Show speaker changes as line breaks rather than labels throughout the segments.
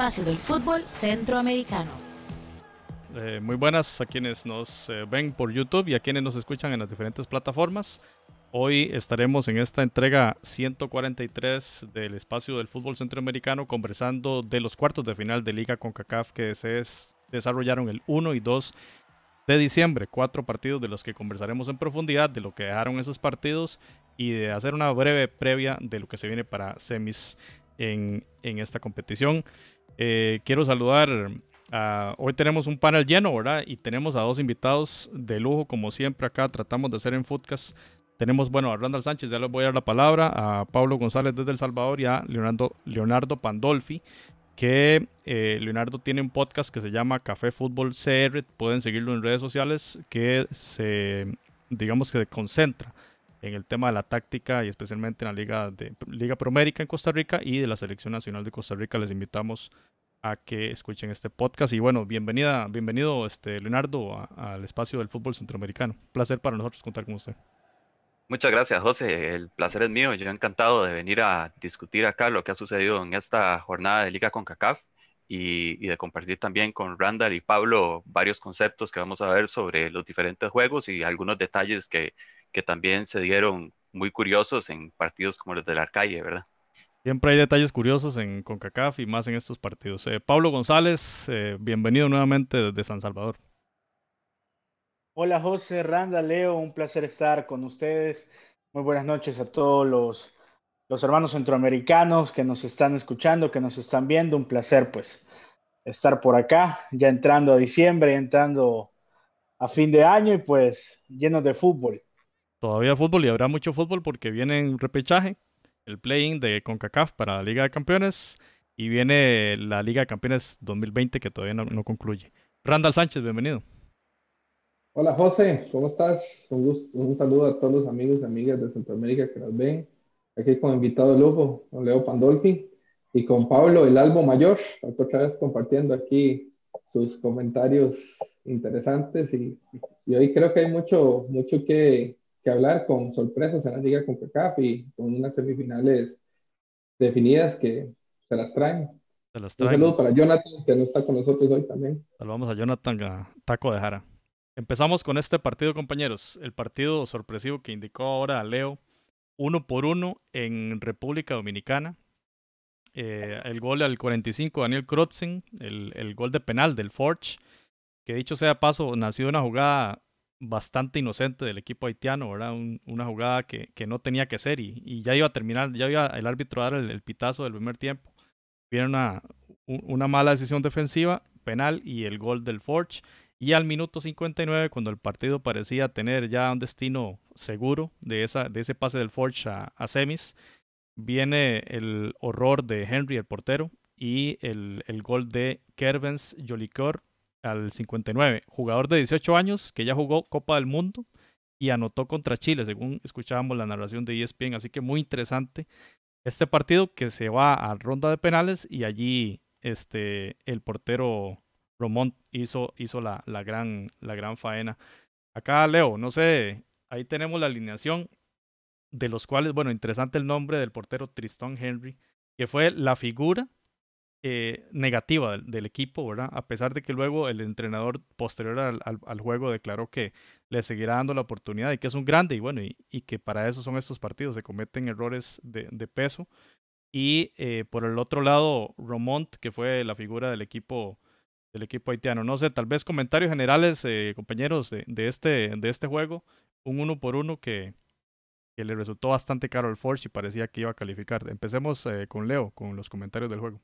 espacio del fútbol centroamericano.
Eh, muy buenas a quienes nos eh, ven por YouTube y a quienes nos escuchan en las diferentes plataformas. Hoy estaremos en esta entrega 143 del espacio del fútbol centroamericano conversando de los cuartos de final de Liga CONCACAF que se desarrollaron el 1 y 2 de diciembre. Cuatro partidos de los que conversaremos en profundidad, de lo que dejaron esos partidos y de hacer una breve previa de lo que se viene para semis en, esta competición. Eh, quiero saludar hoy tenemos un panel lleno, ¿verdad? Y tenemos a dos invitados de lujo, como siempre acá tratamos de hacer en Foodcast. Tenemos, bueno, a Randall Sánchez, ya les voy a dar la palabra, a Pablo González desde El Salvador y a Leonardo, Leonardo Pandolfi, que eh, Leonardo tiene un podcast que se llama Café Fútbol CR, pueden seguirlo en redes sociales, que se, digamos que se concentra en el tema de la táctica y especialmente en la Liga, de, Liga Promérica en Costa Rica y de la Selección Nacional de Costa Rica. Les invitamos a que escuchen este podcast. Y bueno, bienvenida, bienvenido este, Leonardo al espacio del fútbol centroamericano. Placer para nosotros contar con usted.
Muchas gracias, José. El placer es mío. Yo encantado de venir a discutir acá lo que ha sucedido en esta jornada de Liga con CACAF y, y, de compartir también con Randall y Pablo varios conceptos que vamos a ver sobre los diferentes juegos y algunos detalles que, que también se dieron muy curiosos en partidos como los del Arcalle, ¿verdad?
Siempre hay detalles curiosos en CONCACAF y más en estos partidos. Eh, Pablo González, eh, bienvenido nuevamente desde San Salvador.
Hola José, Randa, Leo, un placer estar con ustedes. Muy buenas noches a todos los, los hermanos centroamericanos que nos están escuchando, que nos están viendo. Un placer pues estar por acá, ya entrando a diciembre, entrando a fin de año y pues llenos de fútbol.
Todavía fútbol y habrá mucho fútbol porque viene en repechaje el play-in de CONCACAF para la Liga de Campeones y viene la Liga de Campeones 2020 que todavía no, concluye. Randall Sánchez, bienvenido.
Hola José, ¿cómo estás? Un, saludo a todos los amigos y amigas de Centroamérica que nos ven. Aquí con invitado lujo, con Leo Pandolfi y con Pablo, el Albo Mayor, otra vez compartiendo aquí sus comentarios interesantes y, y hoy creo que hay mucho, mucho que, que hablar con sorpresas en la Liga con CACAF y con unas semifinales definidas que se las traen. Se las traen. Un saludo para Jonathan, que no está con nosotros hoy también.
Saludamos a Jonathan a Taco de Jara. Empezamos con este partido, compañeros. El partido sorpresivo que indicó ahora a Leo, uno por uno en República Dominicana. Eh, el gol al 45, Daniel Krotzen, el, el, gol de penal del Forge, que dicho sea paso, nació una jugada bastante inocente del equipo haitiano, ¿verdad? una jugada que, no tenía que ser y, ya iba a terminar, ya iba el árbitro a dar el, pitazo del primer tiempo. Viene una, mala decisión defensiva, penal y el gol del Forge. Y al minuto 59, cuando el partido parecía tener ya un destino seguro de, ese pase del Forge a, semis, viene el horror de Henry, el portero, y el, el gol de Kervens Jolicor al 59. Jugador de 18 años que ya jugó Copa del Mundo y anotó contra Chile, según escuchábamos la narración de ESPN. Así que muy interesante este partido que se va a ronda de penales y allí este, el portero Romont hizo, hizo la, la, gran, la gran faena. Acá, Leo, no sé, ahí tenemos la alineación de los cuales, bueno, interesante el nombre del portero Tristón Henry, que fue la figura eh, negativa del, equipo, ¿verdad? A pesar de que luego el entrenador posterior al, juego declaró que le seguirá dando la oportunidad y que es un grande y bueno, y, que para eso son estos partidos, se cometen errores de, peso. Y eh, por el otro lado, Romont, que fue la figura del equipo del equipo haitiano. No sé, tal vez comentarios generales, eh, compañeros, de, este, de este juego, un uno por uno que, que le resultó bastante caro al Forge y parecía que iba a calificar. Empecemos con Leo, con los comentarios del juego.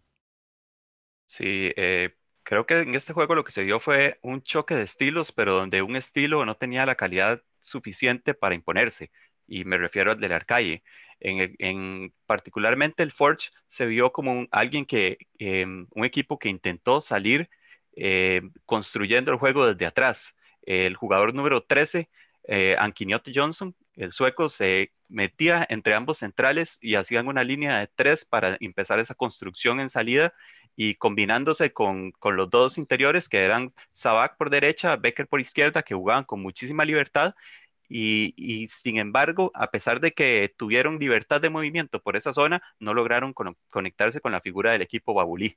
Sí, eh, creo que en este juego lo que se vio fue un choque de estilos, pero donde un estilo no tenía la calidad suficiente para imponerse, y me refiero al del Arcalle. En, en particularmente el Forge se vio como un, alguien que, em, un equipo que intentó salir eh, construyendo el juego desde atrás. El jugador número 13, eh, Johnson, el sueco, se metía entre ambos centrales y hacían una línea de tres para empezar esa construcción en salida y combinándose con, con, los dos interiores que eran Sabac por derecha, Becker por izquierda, que jugaban con muchísima libertad. Y, y, sin embargo, a pesar de que tuvieron libertad de movimiento por esa zona, no lograron conectarse con la figura del equipo Babulí.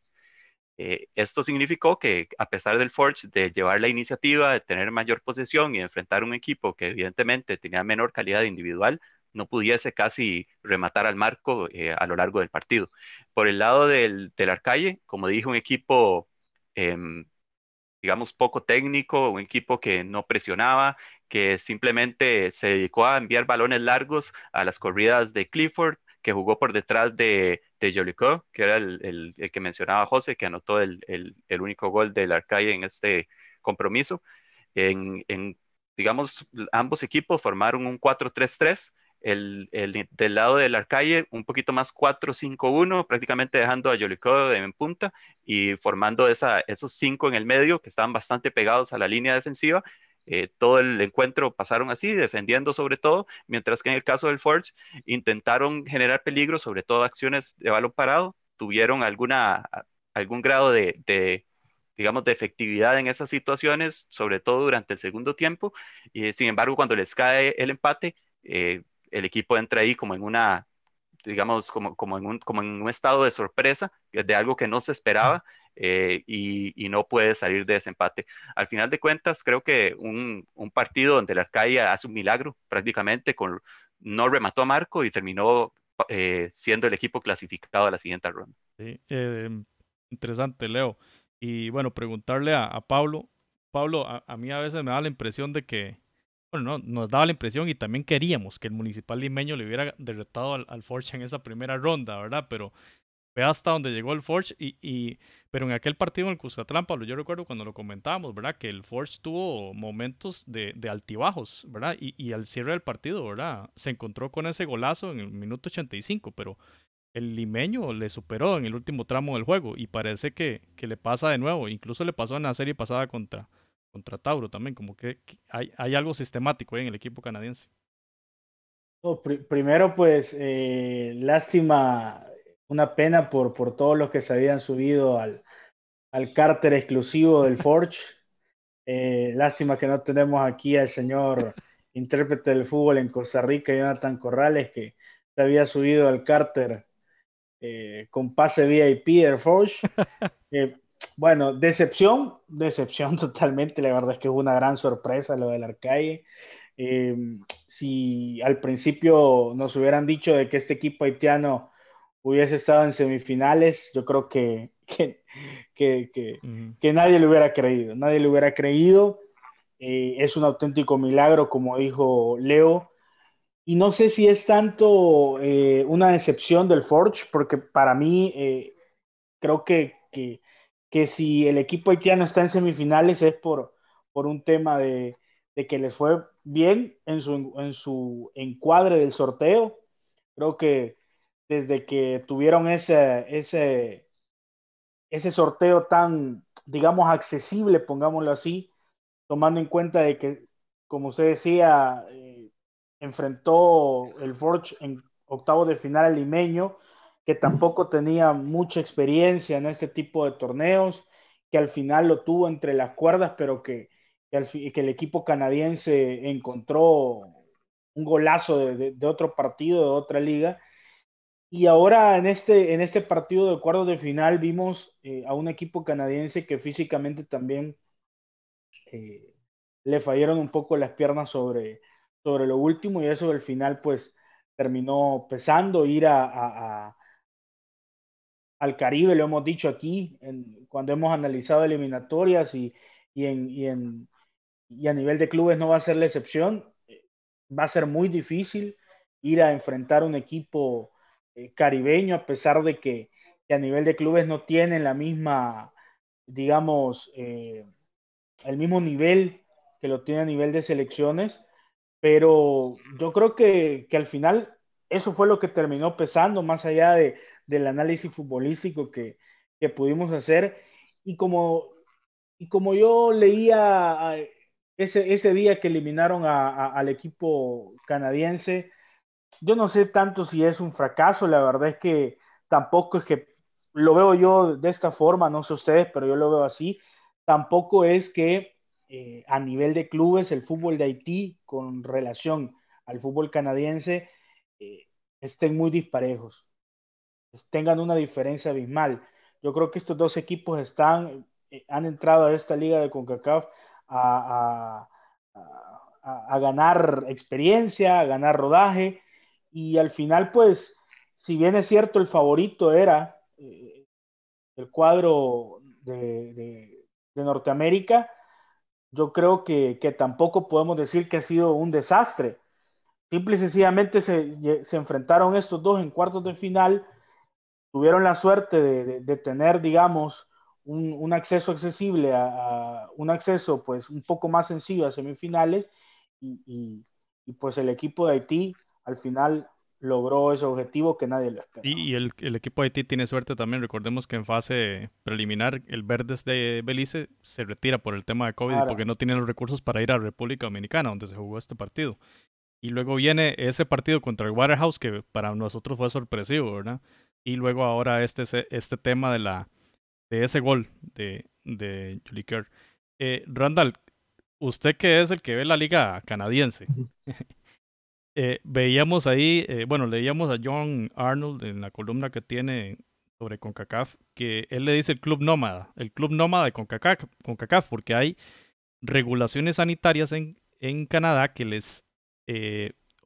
Eh, esto significó que a pesar del Forge de llevar la iniciativa, de tener mayor posesión y enfrentar un equipo que evidentemente tenía menor calidad individual, no pudiese casi rematar al marco eh, a lo largo del partido. Por el lado del, del Arcalle, como dije, un equipo, em, digamos, poco técnico, un equipo que no presionaba, que simplemente se dedicó a enviar balones largos a las corridas de Clifford, que jugó por detrás de, de Jolicoeur, que era el, que mencionaba José, que anotó el, único gol del Arcaye en este compromiso. En, digamos, ambos equipos formaron un 4-3-3. El, del lado del Arcaye, un poquito más 4-5-1, prácticamente dejando a Jolicoeur en punta y formando esa, esos cinco en el medio que estaban bastante pegados a la línea defensiva. Eh, todo el encuentro pasaron así, defendiendo sobre todo, mientras que en el caso del Forge intentaron generar peligro, sobre todo acciones de balón parado, tuvieron algún grado de, digamos, de efectividad en esas situaciones, sobre todo durante el segundo tiempo, y sin embargo, cuando les cae el empate, eh, el equipo entra ahí como en una digamos, como, como, en un, como en un estado de sorpresa, de algo que no se esperaba eh, y, no puede salir de ese empate. Al final de cuentas, creo que un, un partido donde la Arcadia hace un milagro prácticamente, con, no remató a Marco y terminó eh, siendo el equipo clasificado a la siguiente ronda.
Sí, interesante, Leo. Y bueno, preguntarle a, Pablo. Pablo, a, a, mí a veces me da la impresión de que bueno, no, nos daba la impresión y también queríamos que el municipal limeño le hubiera derrotado al, al Forge en esa primera ronda, ¿verdad? Pero ve hasta donde llegó el Forge y, y pero en aquel partido en el Cuscatlán, Pablo, yo recuerdo cuando lo comentábamos, ¿verdad? Que el Forge tuvo momentos de, de altibajos, ¿verdad? Y, y, al cierre del partido, ¿verdad? Se encontró con ese golazo en el minuto 85, pero el limeño le superó en el último tramo del juego y parece que, que le pasa de nuevo, incluso le pasó en la serie pasada contra, contra Tauro también, como que, hay, hay, algo sistemático en el equipo canadiense.
primero, pues, eh, lástima, una pena por, por todos los que se habían subido al, al cárter exclusivo del Forge. Eh, lástima que no tenemos aquí al señor intérprete del fútbol en Costa Rica, Jonathan Corrales, que se había subido al cárter eh, con pase VIP del Forge. Bueno, decepción, decepción totalmente. La verdad es que es una gran sorpresa lo del Arcaye. Eh, si al principio nos hubieran dicho de que este equipo haitiano hubiese estado en semifinales, yo creo que, que, que, nadie le hubiera creído. Nadie le hubiera creído. Eh, es un auténtico milagro, como dijo Leo. Y no sé si es tanto eh, una decepción del Forge, porque para mí creo que, que que si el equipo haitiano está en semifinales es por, por un tema de, que les fue bien en su, en su encuadre del sorteo. Creo que desde que tuvieron ese, ese, ese sorteo tan, digamos, accesible, pongámoslo así, tomando en cuenta de que, como usted decía, eh, enfrentó el Forge en octavo de final al limeño, que tampoco tenía mucha experiencia en este tipo de torneos, que al final lo tuvo entre las cuerdas, pero que, que, el equipo canadiense encontró un golazo de, otro partido, de otra liga. Y ahora en este, en este partido de cuartos de final vimos eh, a un equipo canadiense que físicamente también eh, le fallaron un poco las piernas sobre, sobre lo último y eso al final pues terminó pesando ir a, al Caribe, lo hemos dicho aquí, cuando hemos analizado eliminatorias y, y, en, y, a nivel de clubes no va a ser la excepción. Va a ser muy difícil ir a enfrentar un equipo eh, caribeño, a pesar de que, a nivel de clubes no tienen la misma, digamos, eh, el mismo nivel que lo tiene a nivel de selecciones, pero yo creo que, que al final eso fue lo que terminó pesando, más allá de, del análisis futbolístico que, que pudimos hacer. Y como, y como yo leía ese, ese día que eliminaron al equipo canadiense, yo no sé tanto si es un fracaso, la verdad es que tampoco es que lo veo yo de esta forma, no sé ustedes, pero yo lo veo así. Tampoco es que eh, a nivel de clubes el fútbol de Haití con relación al fútbol canadiense eh, estén muy disparejos tengan una diferencia abismal. Yo creo que estos dos equipos están, eh, han entrado a esta liga de CONCACAF a, a, ganar experiencia, a ganar rodaje, y al final, pues, si bien es cierto, el favorito era eh, el cuadro de, Norteamérica, yo creo que, tampoco podemos decir que ha sido un desastre. Simple y sencillamente se, se enfrentaron estos dos en cuartos de final, tuvieron la suerte de, tener, digamos, un, acceso accesible a, un acceso pues un poco más sencillo a semifinales y, y, pues el equipo de Haití al final logró ese objetivo que nadie le esperaba.
Y, el, el, equipo de Haití tiene suerte también. Recordemos que en fase preliminar el Verdes de Belice se retira por el tema de COVID porque no tiene los recursos para ir a República Dominicana, donde se jugó este partido. Y luego viene ese partido contra el Waterhouse, que para nosotros fue sorpresivo, ¿verdad? Y luego ahora este, este tema de, la, de ese gol de, de Julie Kerr. Eh, Randall, usted que es el que ve la liga canadiense, eh, veíamos ahí, eh, bueno, leíamos a John Arnold en la columna que tiene sobre CONCACAF, que él le dice el club nómada, el club nómada de CONCACAF, CONCACAF porque hay regulaciones sanitarias en, en Canadá que les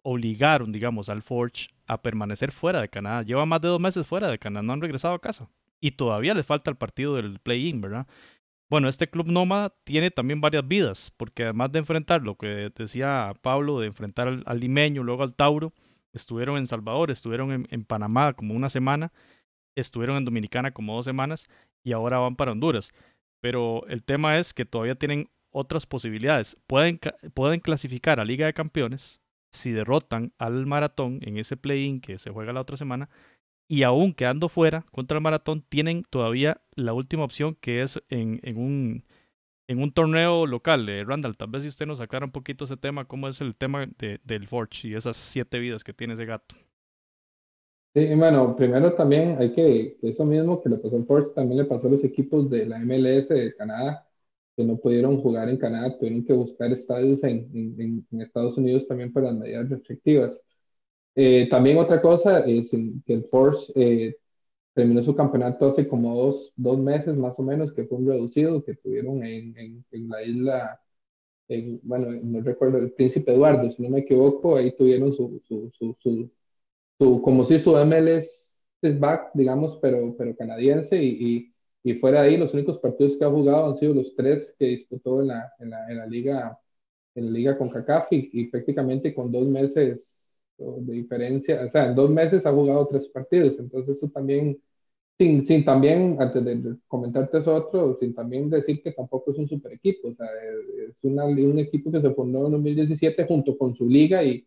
obligaron, digamos, al Forge a permanecer fuera de Canadá. Lleva más de dos meses fuera de Canadá, no han regresado a casa. Y todavía le falta el partido del play-in, ¿verdad? Bueno, este club nómada tiene también varias vidas, porque además de enfrentar lo que decía Pablo, de enfrentar al, limeño, luego al Tauro, estuvieron en Salvador, estuvieron en, en, Panamá como una semana, estuvieron en Dominicana como dos semanas y ahora van para Honduras. Pero el tema es que todavía tienen otras posibilidades. Pueden, pueden clasificar a Liga de Campeones si derrotan al Maratón en ese play-in que se juega la otra semana y aún quedando fuera contra el maratón, tienen todavía la última opción que es en, en un, en un torneo local. Eh, Randall, tal vez si usted nos sacara un poquito ese tema, cómo es el tema de, del Forge y esas siete vidas que tiene ese gato.
Sí, bueno, primero también hay que, eso mismo que le pasó al Forge, también le pasó a los equipos de la MLS de Canadá, que no pudieron jugar en Canadá, tuvieron que buscar estadios en, en, en Estados Unidos también por las medidas restrictivas. Eh, también otra cosa es que el Force eh, terminó su campeonato hace como dos, dos, meses más o menos, que fue un reducido que tuvieron en, en, la isla, bueno, no recuerdo, el Príncipe Eduardo, si no me equivoco, ahí tuvieron su, su, su, su, como si su MLS es back, digamos, pero, pero canadiense y, y, y, fuera de ahí los únicos partidos que ha jugado han sido los tres que disputó en la, en la, en la liga en la liga con CACAF y prácticamente con dos meses de diferencia, o sea, en dos meses ha jugado tres partidos, entonces eso también, sin, sin también, antes de comentarte eso otro, sin también decir que tampoco es un super equipo, o sea, es una, un equipo que se fundó en 2017 junto con su liga y,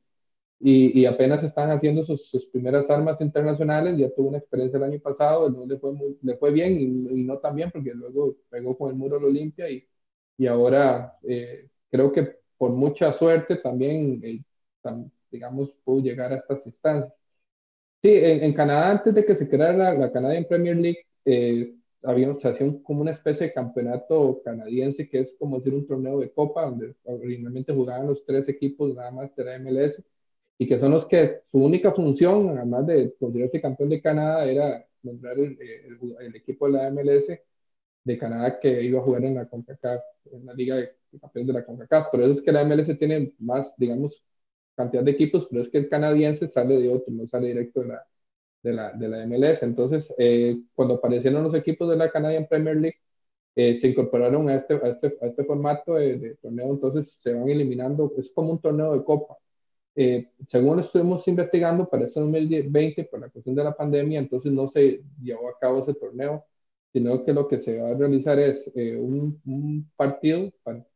y, y apenas están haciendo sus, sus, primeras armas internacionales, ya tuvo una experiencia el año pasado, no le fue, le fue bien y, no tan bien porque luego pegó con el muro de Olimpia y, y ahora eh, creo que por mucha suerte también, eh, digamos, pudo llegar a estas instancias. Sí, en, Canadá, antes de que se creara la, Canadian Premier League, eh, había, se hacía como una especie de campeonato canadiense, que es como decir un torneo de copa, donde originalmente jugaban los tres equipos nada más de la MLS, y que son los que su única función, además de considerarse campeón de Canadá, era nombrar el, el, equipo de la MLS de Canadá que iba a jugar en la CONCACAF, en la Liga de Campeones de la CONCACAF. Por eso es que la MLS tiene más, digamos, cantidad de equipos, pero es que el canadiense sale de otro, no sale directo de la, de la, de la MLS. Entonces, eh, cuando aparecieron los equipos de la Canadian Premier League, eh, se incorporaron a este, a este, a este formato de, torneo, entonces se van eliminando, es como un torneo de copa. Eh, según estuvimos investigando para este 2020, por la cuestión de la pandemia, entonces no se llevó a cabo ese torneo, sino que lo que se va a realizar es un, un, partido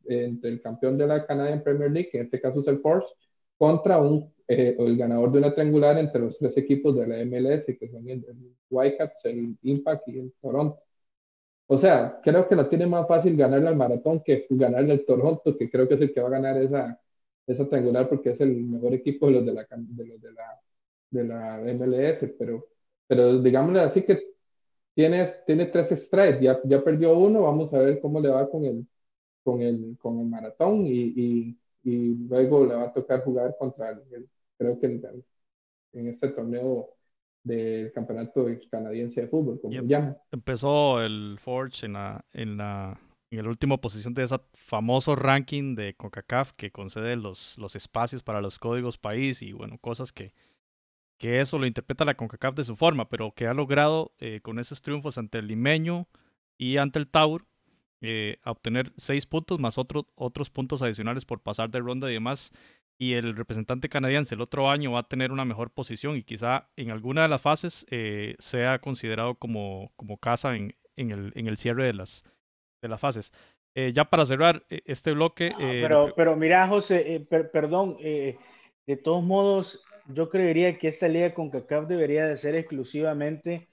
entre el campeón de la Canadian Premier League, que en este caso es el Force, contra un, eh, el ganador de una triangular entre los tres equipos de la MLS, que son el, el Whitecaps, el Impact y el Toronto. O sea, creo que no tiene más fácil ganarle al maratón que ganarle al Toronto, que creo que es el que va a ganar esa, esa triangular porque es el mejor equipo de los de la, de los de la, de la MLS. Pero, pero digámosle así que tiene, tiene tres strikes, ya, ya perdió uno, vamos a ver cómo le va con el, con el, con el maratón y, y y luego le va a tocar jugar contra el, creo que en este torneo del campeonato canadiense de fútbol, como
Y em-. Empezó el Forge en la, en la, en la última posición de ese famoso ranking de CONCACAF que concede los, los espacios para los códigos país y bueno, cosas que, que eso lo interpreta la CONCACAF de su forma, pero que ha logrado eh, con esos triunfos ante el Limeño y ante el Taur eh, obtener seis puntos más otro- otros puntos adicionales por pasar de ronda y demás. Y el representante canadiense el otro año va a tener una mejor posición y quizá en alguna de las fases eh, sea considerado como, como casa en, en, el, en el cierre de las, de las fases. Eh, ya para cerrar eh, este bloque, eh,
pero, pero mira, José, eh, per- perdón, eh, de todos modos, yo creería que esta liga con CACAF debería de ser exclusivamente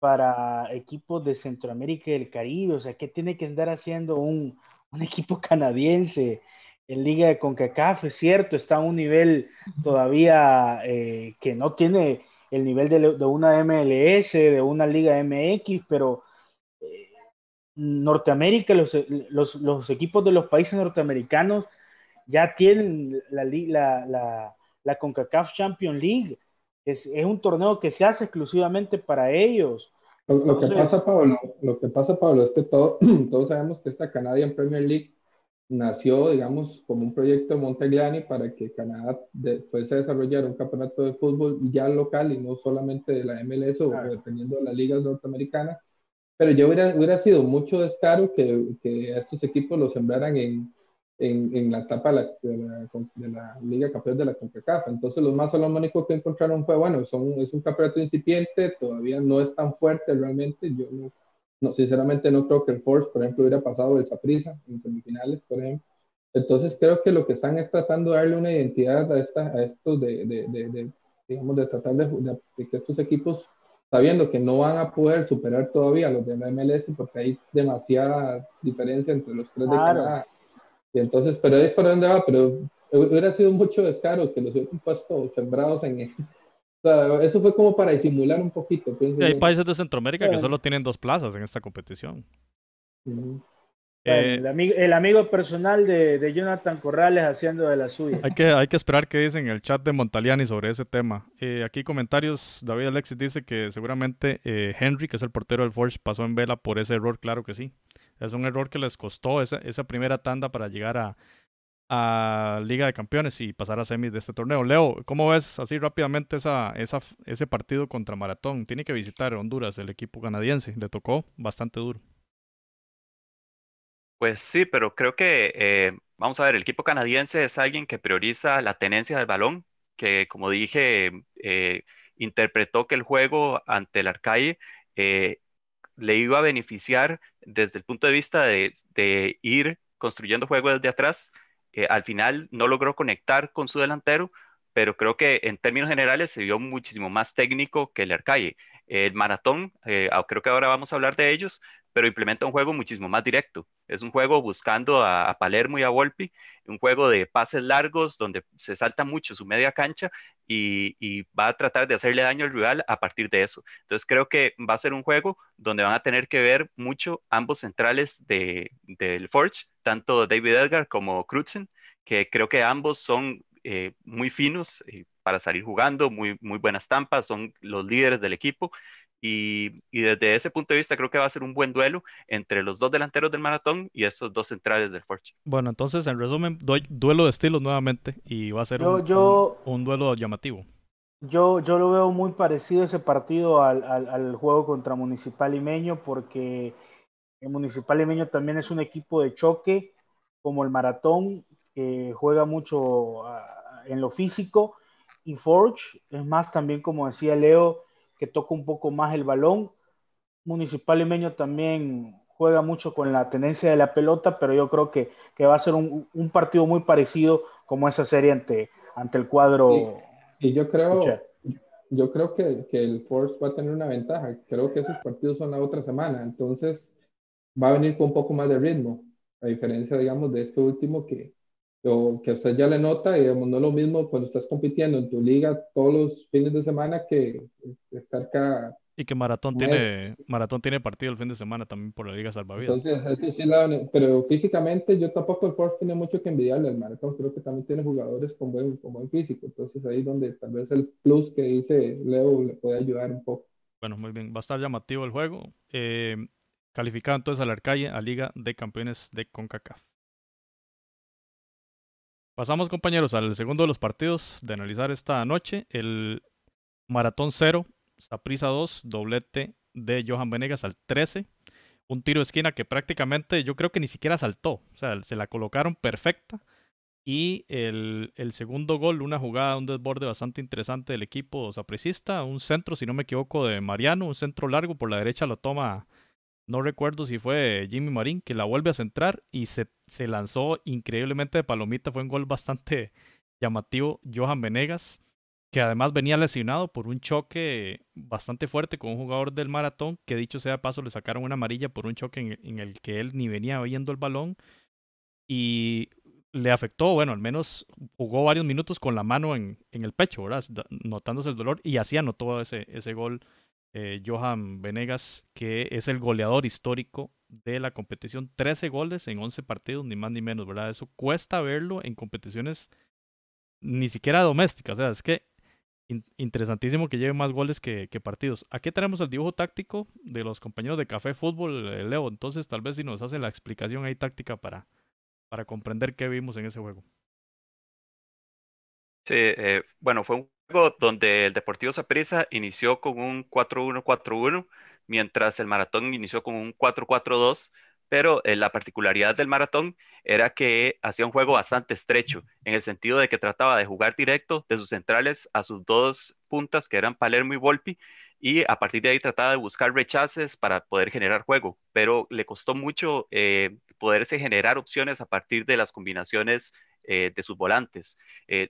para equipos de Centroamérica y del Caribe. O sea, ¿qué tiene que andar haciendo un, un equipo canadiense en liga de CONCACAF? Es cierto, está a un nivel todavía eh, que no tiene el nivel de, de una MLS, de una liga MX, pero Norteamérica, los, los, los, equipos de los países norteamericanos ya tienen la, la, la, la CONCACAF Champions League. Es, es, un torneo que se hace exclusivamente para ellos.
Lo, lo Entonces, que pasa, Pablo, lo que pasa, Pablo, es que todo, todos sabemos que esta Canadian Premier League nació, digamos, como un proyecto de Montegliani para que Canadá de, fuese a desarrollar un campeonato de fútbol ya local y no solamente de la MLS o dependiendo de las ligas norteamericanas. Pero yo hubiera, hubiera sido mucho descaro que, que estos equipos los sembraran en, en, en la etapa de la, de, la, de la, Liga Campeón de la CONCACAF. Entonces, los más salomónicos que encontraron fue, bueno, son, es un campeonato incipiente, todavía no es tan fuerte realmente. Yo no, no, sinceramente no creo que el Force, por ejemplo, hubiera pasado el Saprissa en semifinales, por ejemplo. Entonces, creo que lo que están es tratando de darle una identidad a, esta, a estos de, de, de, digamos, de tratar de, de que estos equipos sabiendo que no van a poder superar todavía a los de la MLS porque hay demasiada diferencia entre los tres
claro.
de Canadá. Y entonces, pero es por dónde va, pero hubiera sido mucho descaro que los hubieran puesto sembrados en... O sea, eso fue como para disimular un poquito.
Y hay países de Centroamérica que solo tienen dos plazas en esta competición.
Uh -huh.
Eh, el, amigo, el, amigo, personal de, de, Jonathan Corrales haciendo de la suya.
Hay que, hay que esperar qué dicen en el chat de Montaliani sobre ese tema. Eh, aquí comentarios, David Alexis dice que seguramente eh, Henry, que es el portero del Forge, pasó en vela por ese error, claro que sí. Es un error que les costó esa, esa primera tanda para llegar a, a Liga de Campeones y pasar a semis de este torneo. Leo, ¿cómo ves así rápidamente esa, esa, ese partido contra Maratón? Tiene que visitar Honduras, el equipo canadiense. Le tocó bastante duro.
Pues sí, pero creo que, eh, vamos a ver, el equipo canadiense es alguien que prioriza la tenencia del balón, que como dije, eh, interpretó que el juego ante el Arcalle eh, le iba a beneficiar desde el punto de vista de, de ir construyendo juego desde atrás. al final no logró conectar con su delantero, pero creo que en términos generales se vio muchísimo más técnico que el Arcalle. El maratón, creo que ahora vamos a hablar de ellos, pero implementa un juego muchísimo más directo. Es un juego buscando a, Palermo y a Volpi, un juego de pases largos donde se salta mucho su media cancha y, y, va a tratar de hacerle daño al rival a partir de eso. Entonces creo que va a ser un juego donde van a tener que ver mucho ambos centrales de, del Forge, tanto David Edgar como Crutzen, que creo que ambos son eh, muy finos eh, para salir jugando, muy, muy buenas tampas, son los líderes del equipo. Y, y, desde ese punto de vista creo que va a ser un buen duelo entre los dos delanteros del maratón y esos dos centrales del Forge.
Bueno, entonces en resumen, doy, duelo de estilos nuevamente y va a ser
yo,
un,
yo,
un, un, duelo llamativo.
Yo, yo lo veo muy parecido ese partido al, al, al, juego contra Municipal Limeño porque el Municipal Limeño también es un equipo de choque como el maratón que juega mucho uh, en lo físico y Forge es más también como decía Leo que toca un poco más el balón. Municipal Limeño también juega mucho con la tenencia de la pelota, pero yo creo que, que va a ser un, un, partido muy parecido como esa serie ante, ante el cuadro.
Y, y yo creo, yo creo que, que, el Force va a tener una ventaja. Creo que esos partidos son la otra semana, entonces va a venir con un poco más de ritmo, a diferencia, digamos, de este último que, o que usted ya le nota, digamos, no es lo mismo cuando estás compitiendo en tu liga todos los fines de semana que estar cada
Y que Maratón tiene, Maratón tiene partido el fin de semana también por la Liga Salvavidas.
Entonces, sí, pero físicamente yo tampoco el Force tiene mucho que envidiarle al Maratón. Creo que también tiene jugadores con buen, con buen físico. Entonces ahí donde tal vez el plus que dice Leo le puede ayudar un poco.
Bueno, muy bien. Va a estar llamativo el juego. Eh, calificado entonces a la Arcalle a Liga de Campeones de CONCACAF. Pasamos, compañeros, al segundo de los partidos de analizar esta noche. El Maratón 0, Saprisa 2, doblete de Johan Venegas al 13. Un tiro de esquina que prácticamente yo creo que ni siquiera saltó. O sea, se la colocaron perfecta. Y el, el segundo gol, una jugada, un desborde bastante interesante del equipo sapricista. Un centro, si no me equivoco, de Mariano. Un centro largo por la derecha lo toma no recuerdo si fue Jimmy Marín, que la vuelve a centrar y se, se lanzó increíblemente de palomita. Fue un gol bastante llamativo. Johan Venegas, que además venía lesionado por un choque bastante fuerte con un jugador del maratón, que dicho sea de paso le sacaron una amarilla por un choque en, el que él ni venía viendo el balón. Y le afectó, bueno, al menos jugó varios minutos con la mano en, en el pecho, ¿verdad? Notándose el dolor y así anotó ese, ese gol eh, Johan Venegas, que es el goleador histórico de la competición. 13 goles en 11 partidos, ni más ni menos, ¿verdad? Eso cuesta verlo en competiciones ni siquiera domésticas. O sea, es que interesantísimo que lleve más goles que, partidos. Aquí tenemos el dibujo táctico de los compañeros de Café Fútbol, eh, Leo. Entonces, tal vez si nos hace la explicación ahí táctica para, para comprender qué vimos en ese juego.
Sí, eh, bueno, fue un donde el Deportivo Saprissa inició con un 4-1-4-1, mientras el Maratón inició con un 4-4-2, pero eh, la particularidad del Maratón era que hacía un juego bastante estrecho, en el sentido de que trataba de jugar directo de sus centrales a sus dos puntas, que eran Palermo y Volpi, y a partir de ahí trataba de buscar rechaces para poder generar juego, pero le costó mucho eh, poderse generar opciones a partir de las combinaciones eh, de sus volantes. Eh,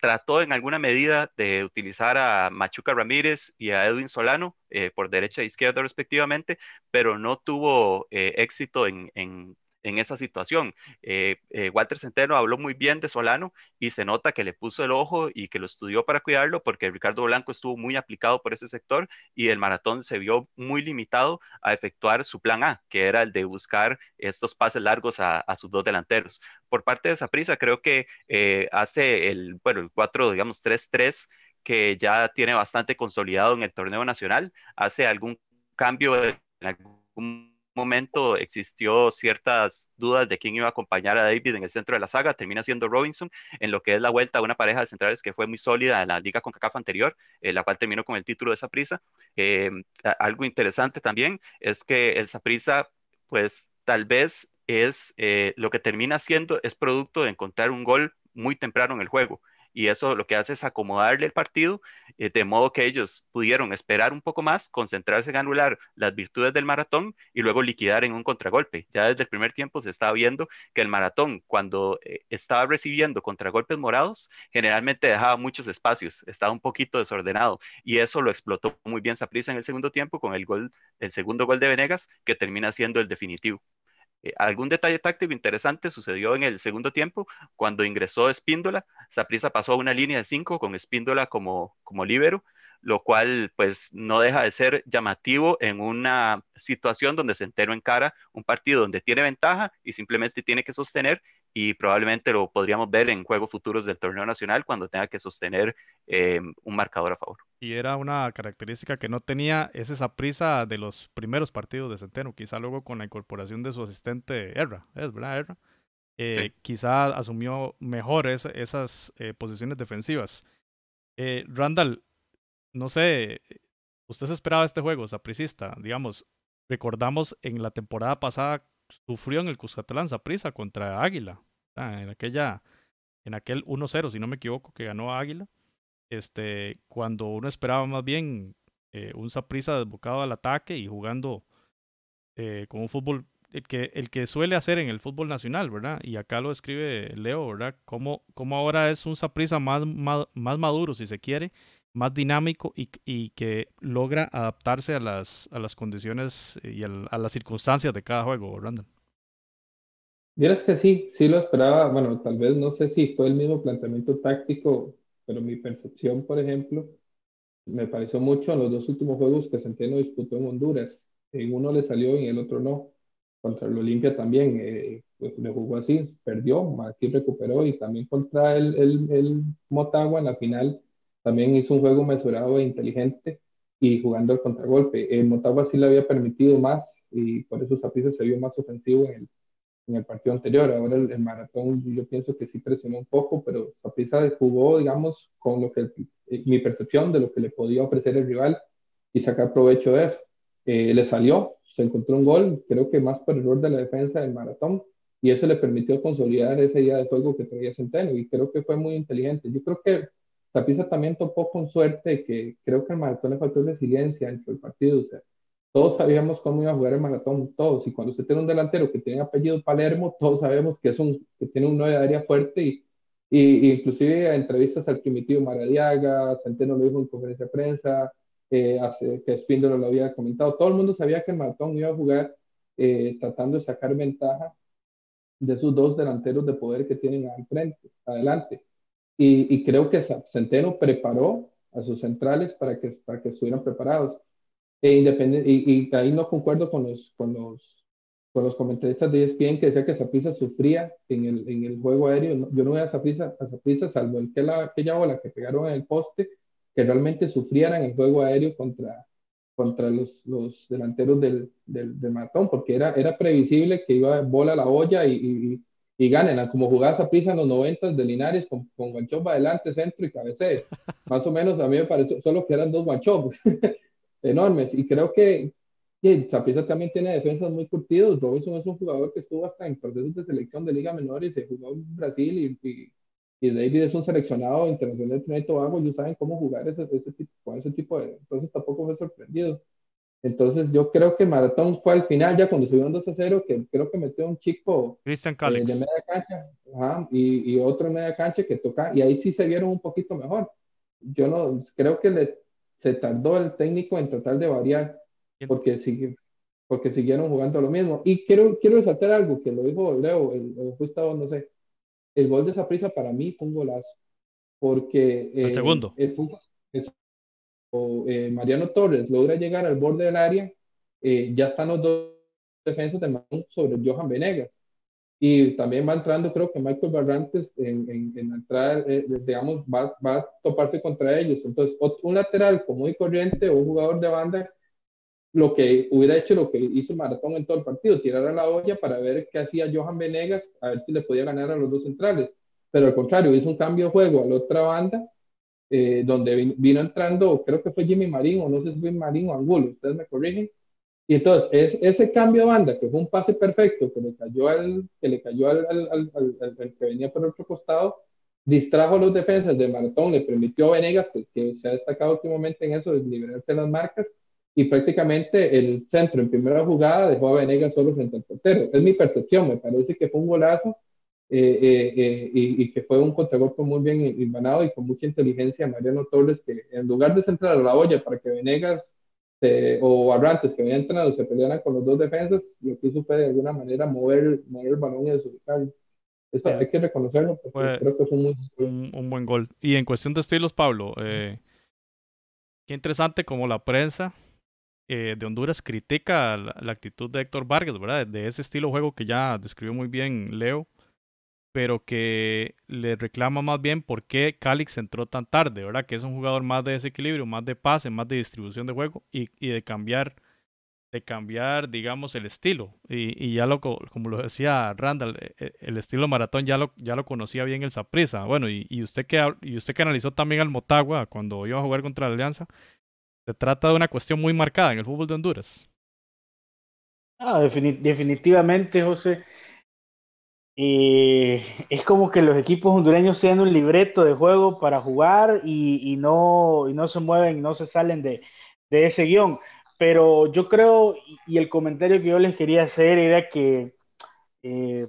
trató en alguna medida de utilizar a Machuca Ramírez y a Edwin Solano eh, por derecha e izquierda respectivamente, pero no tuvo éxito en, en esa situación. Eh, eh, Walter Centeno habló muy bien de Solano y se nota que le puso el ojo y que lo estudió para cuidarlo porque Ricardo Blanco estuvo muy aplicado por ese sector y el maratón se vio muy limitado a efectuar su plan A, que era el de buscar estos pases largos a, sus dos delanteros. Por parte de esa prisa, creo que eh, hace el, bueno, el 4, digamos, 3-3 que ya tiene bastante consolidado en el torneo nacional, hace algún cambio en algún momento existió ciertas dudas de quién iba a acompañar a David en el centro de la saga, termina siendo Robinson, en lo que es la vuelta a una pareja de centrales que fue muy sólida en la liga con CACAF anterior, eh, la cual terminó con el título de esa prisa. Eh, algo interesante también es que el Saprisa, pues tal vez es eh, lo que termina siendo, es producto de encontrar un gol muy temprano en el juego y eso lo que hace es acomodarle el partido eh, de modo que ellos pudieron esperar un poco más, concentrarse en anular las virtudes del maratón y luego liquidar en un contragolpe. Ya desde el primer tiempo se estaba viendo que el maratón cuando eh, estaba recibiendo contragolpes morados generalmente dejaba muchos espacios, estaba un poquito desordenado y eso lo explotó muy bien Saprissa en el segundo tiempo con el gol, el segundo gol de Venegas que termina siendo el definitivo. Eh, algún detalle táctico interesante sucedió en el segundo tiempo cuando ingresó Espíndola. Saprisa pasó a una línea de cinco con Espíndola como, como líbero, lo cual pues no deja de ser llamativo en una situación donde se enteró en cara un partido donde tiene ventaja y simplemente tiene que sostener y probablemente lo podríamos ver en juegos futuros del torneo nacional cuando tenga que sostener eh, un marcador a favor.
Y era una característica que no tenía es esa prisa de los primeros partidos de Centeno, quizá luego con la incorporación de su asistente Erra, ¿es verdad Erra? Eh, quizá asumió mejor esas eh, posiciones defensivas. Randall, no sé, ¿usted se esperaba este juego, sapricista? Digamos, recordamos en la temporada pasada sufrió en el Cuscatlán Saprissa contra Águila, en aquella, en aquel 1-0, si no me equivoco, que ganó Águila. Este, cuando uno esperaba más bien eh, un Saprissa desbocado al ataque y jugando eh, con un fútbol el que, el que suele hacer en el fútbol nacional, ¿verdad? Y acá lo escribe Leo, ¿verdad? Como, ahora es un Saprissa más, más, más maduro, si se quiere, más dinámico y, y, que logra adaptarse a las, a las condiciones y a, las circunstancias de cada juego, Randall.
Vieras que sí, sí lo esperaba, bueno, tal vez no sé si fue el mismo planteamiento táctico, pero mi percepción, por ejemplo, me pareció mucho en los dos últimos juegos que Centeno disputó en Honduras. En uno le salió y en el otro no. Contra el Olimpia también eh, pues, le jugó así, perdió, aquí recuperó y también contra el, el, el Motagua en la final también hizo un juego mesurado e inteligente y jugando el contragolpe. El Motagua sí le había permitido más y por eso Zapriza se vio más ofensivo en el, en el partido anterior. Ahora el, maratón yo pienso que sí presionó un poco, pero Zapriza jugó, digamos, con lo que eh, mi percepción de lo que le podía ofrecer el rival y sacar provecho de eso. Eh, le salió, se encontró un gol, creo que más por error de la defensa del maratón, y eso le permitió consolidar ese día de juego que traía Centeno, y creo que fue muy inteligente. Yo creo que Zapriza también topó con suerte, que creo que el maratón le faltó resiliencia dentro del partido, o sea, todos sabíamos cómo iba a jugar el maratón, todos. Y cuando usted tiene un delantero que tiene apellido Palermo, todos sabemos que, es un, que tiene un 9 de área fuerte y, y, inclusive a entrevistas al primitivo Maradiaga, Centeno lo dijo en conferencia de prensa, eh, hace, que Espíndola lo había comentado, todo el mundo sabía que el maratón iba a jugar eh, tratando de sacar ventaja de esos dos delanteros de poder que tienen al frente, adelante. Y, y creo que Centeno preparó a sus centrales para que, para que estuvieran preparados. E y, y, ahí no concuerdo con los, con los, con los comentaristas de ESPN que decía que Zaprisa sufría en el, en el juego aéreo. yo no veo a Zaprisa, a salvo el que la, aquella bola que pegaron en el poste, que realmente sufrieran el juego aéreo contra, contra los, los delanteros del, del, del, maratón, porque era, era previsible que iba bola a la olla y, y, y ganen, como jugaba Zaprisa en los 90 de Linares con, con guanchopa adelante, centro y cabeceo. Más o menos a mí me parece solo que eran dos guanchopas. enormes. Y creo que, que también tiene defensas muy curtidos. Robinson es un jugador que estuvo hasta en procesos de selección de Liga Menor y se jugó en Brasil y, y, David es un seleccionado internacional de Trinidad y Tobago. Ellos saben cómo jugar ese, ese tipo, con ese tipo de... Entonces tampoco fue sorprendido. Entonces yo creo que Maratón fue al final, ya cuando subieron 2 a 0, que creo que metió un chico
Christian
eh, de media cancha y, y, otro en media cancha que toca, y ahí sí se vieron un poquito mejor. Yo no creo que le se tardó el técnico en tratar de variar porque, sigue, porque siguieron jugando lo mismo. Y quiero, quiero resaltar algo que lo dijo Leo, el, el no sé, el gol de esa prisa para mí fue un golazo, porque...
el segundo.
El, eh, Mariano Torres logra llegar al borde del área, eh, ya están los dos defensas de mano sobre Johan Venegas y también va entrando, creo que Michael Barrantes en, en, en entrada, eh, digamos, va, va, a toparse contra ellos. Entonces, un lateral común y corriente o un jugador de banda, lo que hubiera hecho lo que hizo Maratón en todo el partido, tirar a la olla para ver qué hacía Johan Venegas, a ver si le podía ganar a los dos centrales. Pero al contrario, hizo un cambio de juego a la otra banda, eh, donde vino entrando, creo que fue Jimmy Marín, o no sé si fue Marín o Angulo, ustedes me corrigen, y entonces, es, ese cambio de banda, que fue un pase perfecto, que le cayó al que, le cayó al, al, al, al que venía por otro costado, distrajo a los defensas de Maratón, le permitió a Venegas, que, que, se ha destacado últimamente en eso, de liberarse las marcas, y prácticamente el centro en primera jugada dejó a Venegas solo frente al portero. Es mi percepción, me parece que fue un golazo eh, eh, eh, y, y, que fue un contragolpe muy bien y con mucha inteligencia Mariano Torres, que en lugar de centrar a la olla para que Venegas o Barrantes que habían entrenado se pelearan con los dos defensas, lo que hizo fue de alguna manera mover, mover el balón y desubicarlo. Eso hay que reconocerlo porque creo que fue muy...
un, un, buen gol. Y en cuestión de estilos, Pablo, eh, qué interesante como la prensa eh, de Honduras critica la, la, actitud de Héctor Vargas, ¿verdad? De ese estilo de juego que ya describió muy bien Leo pero que le reclama más bien por qué Calix entró tan tarde, ¿verdad? Que es un jugador más de desequilibrio, más de pase, más de distribución de juego y, y de cambiar, de cambiar, digamos, el estilo. Y, y ya lo, como lo decía Randall, e, e, el estilo maratón ya lo, ya lo conocía bien el Saprisa. Bueno, y, y, usted que, y usted que analizó también al Motagua cuando iba a jugar contra la Alianza, se trata de una cuestión muy marcada en el fútbol de Honduras.
Ah, definitivamente, José. Eh, es como que los equipos hondureños sean un libreto de juego para jugar y, y no, y no se mueven, no se salen de, de, ese guion. Pero yo creo, y el comentario que yo les quería hacer era que eh,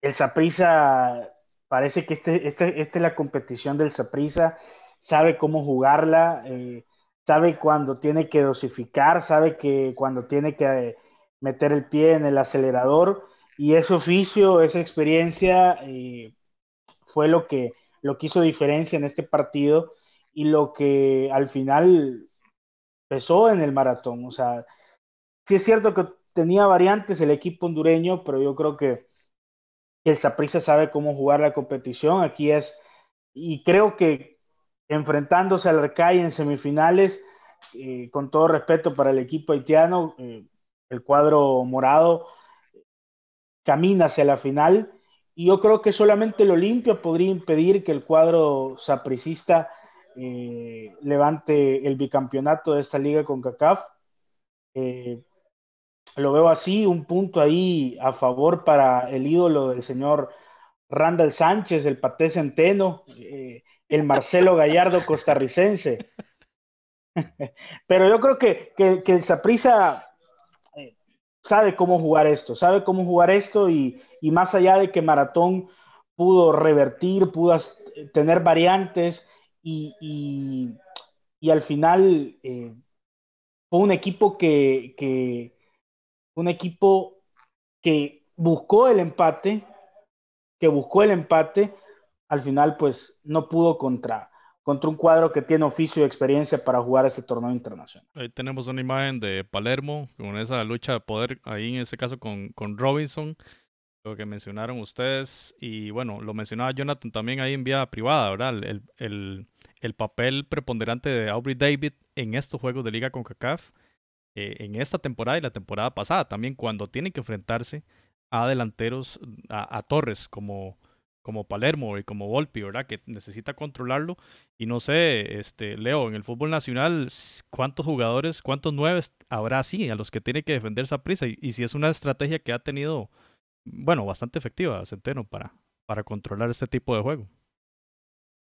el Saprisa, parece que este, este, este, es la competición del Saprisa, sabe cómo jugarla, eh, sabe cuando tiene que dosificar, sabe que cuando tiene que meter el pie en el acelerador y ese oficio, esa experiencia eh, fue lo que, lo que hizo diferencia en este partido y lo que al final pesó en el maratón. O sea, sí es cierto que tenía variantes el equipo hondureño, pero yo creo que el Saprissa sabe cómo jugar la competición. Aquí es, y creo que enfrentándose al Arcay en semifinales, eh, con todo respeto para el equipo haitiano, eh, el cuadro morado camina hacia la final y yo creo que solamente el Olimpia podría impedir que el cuadro sapricista eh, levante el bicampeonato de esta liga con CACAF. Eh, lo veo así, un punto ahí a favor para el ídolo del señor Randall Sánchez, el Paté Centeno, eh, el Marcelo Gallardo costarricense. Pero yo creo que, que, que el Saprisa sabe cómo jugar esto, sabe cómo jugar esto y, más allá de que Maratón pudo revertir, pudo tener variantes y, al final eh, fue un equipo que, un equipo que buscó el empate, que buscó el empate, al final pues no pudo contra, contra un cuadro que tiene oficio y experiencia para jugar este torneo internacional.
Ahí tenemos una imagen de Palermo con esa lucha de poder, ahí en este caso con, con Robinson, lo que mencionaron ustedes, y bueno, lo mencionaba Jonathan también ahí en vía privada, ¿verdad? El, el, el papel preponderante de Aubrey David en estos juegos de liga con CACAF, eh, en esta temporada y la temporada pasada, también cuando tienen que enfrentarse a delanteros, a, a Torres como como Palermo y como Volpi, ¿verdad? Que necesita controlarlo. Y no sé, este, Leo, en el fútbol nacional, ¿cuántos jugadores, cuántos nueve habrá así a los que tiene que defenderse a prisa? Y, si es una estrategia que ha tenido, bueno, bastante efectiva, Centeno, para, para controlar este tipo de juego.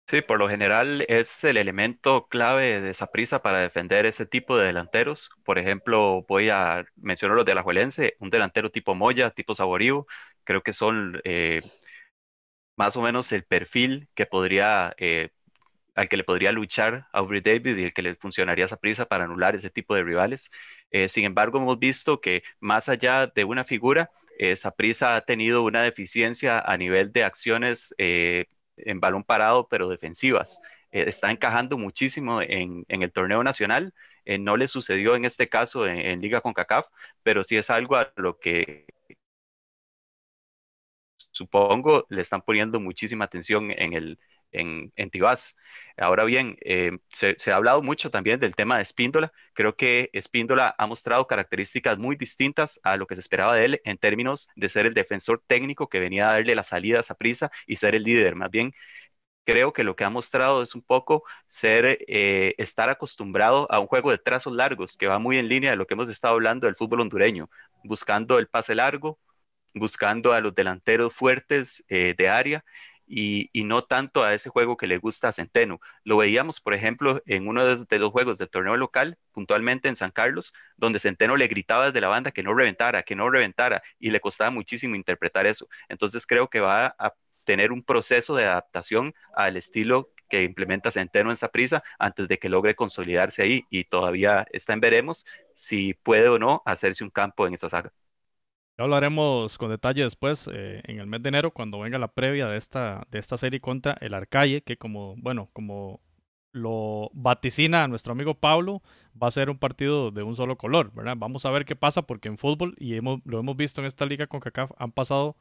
Sí, por lo general es el elemento clave de esa prisa para defender ese tipo de delanteros. Por ejemplo, voy a mencionar los de la Juelense, un delantero tipo Moya, tipo Saborío, creo que son eh, más o menos el perfil que podría, eh, al que le podría luchar a Aubrey David y el que le funcionaría esa prisa para anular ese tipo de rivales. Eh, sin embargo, hemos visto que más allá de una figura, esa prisa ha tenido una deficiencia a nivel de acciones eh, en balón parado, pero defensivas. está encajando muchísimo en, el torneo nacional. no le sucedió en este caso en, en Liga con CACAF, pero sí es algo a lo que supongo le están poniendo muchísima atención en el en, en. Ahora bien, eh, se, ha hablado mucho también del tema de Espíndola. Creo que Espíndola ha mostrado características muy distintas a lo que se esperaba de él en términos de ser el defensor técnico que venía a darle las salidas a prisa y ser el líder. Más bien, creo que lo que ha mostrado es un poco ser, eh, estar acostumbrado a un juego de trazos largos, que va muy en línea de lo que hemos estado hablando del fútbol hondureño, buscando el pase largo, buscando a los delanteros fuertes eh, de área y, no tanto a ese juego que le gusta a Centeno. Lo veíamos, por ejemplo, en uno de, los juegos del torneo local, puntualmente en San Carlos, donde Centeno le gritaba desde la banda que no reventara, que no reventara, y le costaba muchísimo interpretar eso. Entonces creo que va a tener un proceso de adaptación al estilo que implementa Centeno en prisa antes de que logre consolidarse ahí y todavía está en veremos si puede o no hacerse un campo en esa saga.
Ya hablaremos con detalle después, eh, en el mes de enero, cuando venga la previa de esta, de esta serie contra el Arcalle, que como, bueno, como lo vaticina nuestro amigo Pablo, va a ser un partido de un solo color, ¿verdad? Vamos a ver qué pasa, porque en fútbol, y hemos, lo hemos visto en esta liga con CACAF, han pasado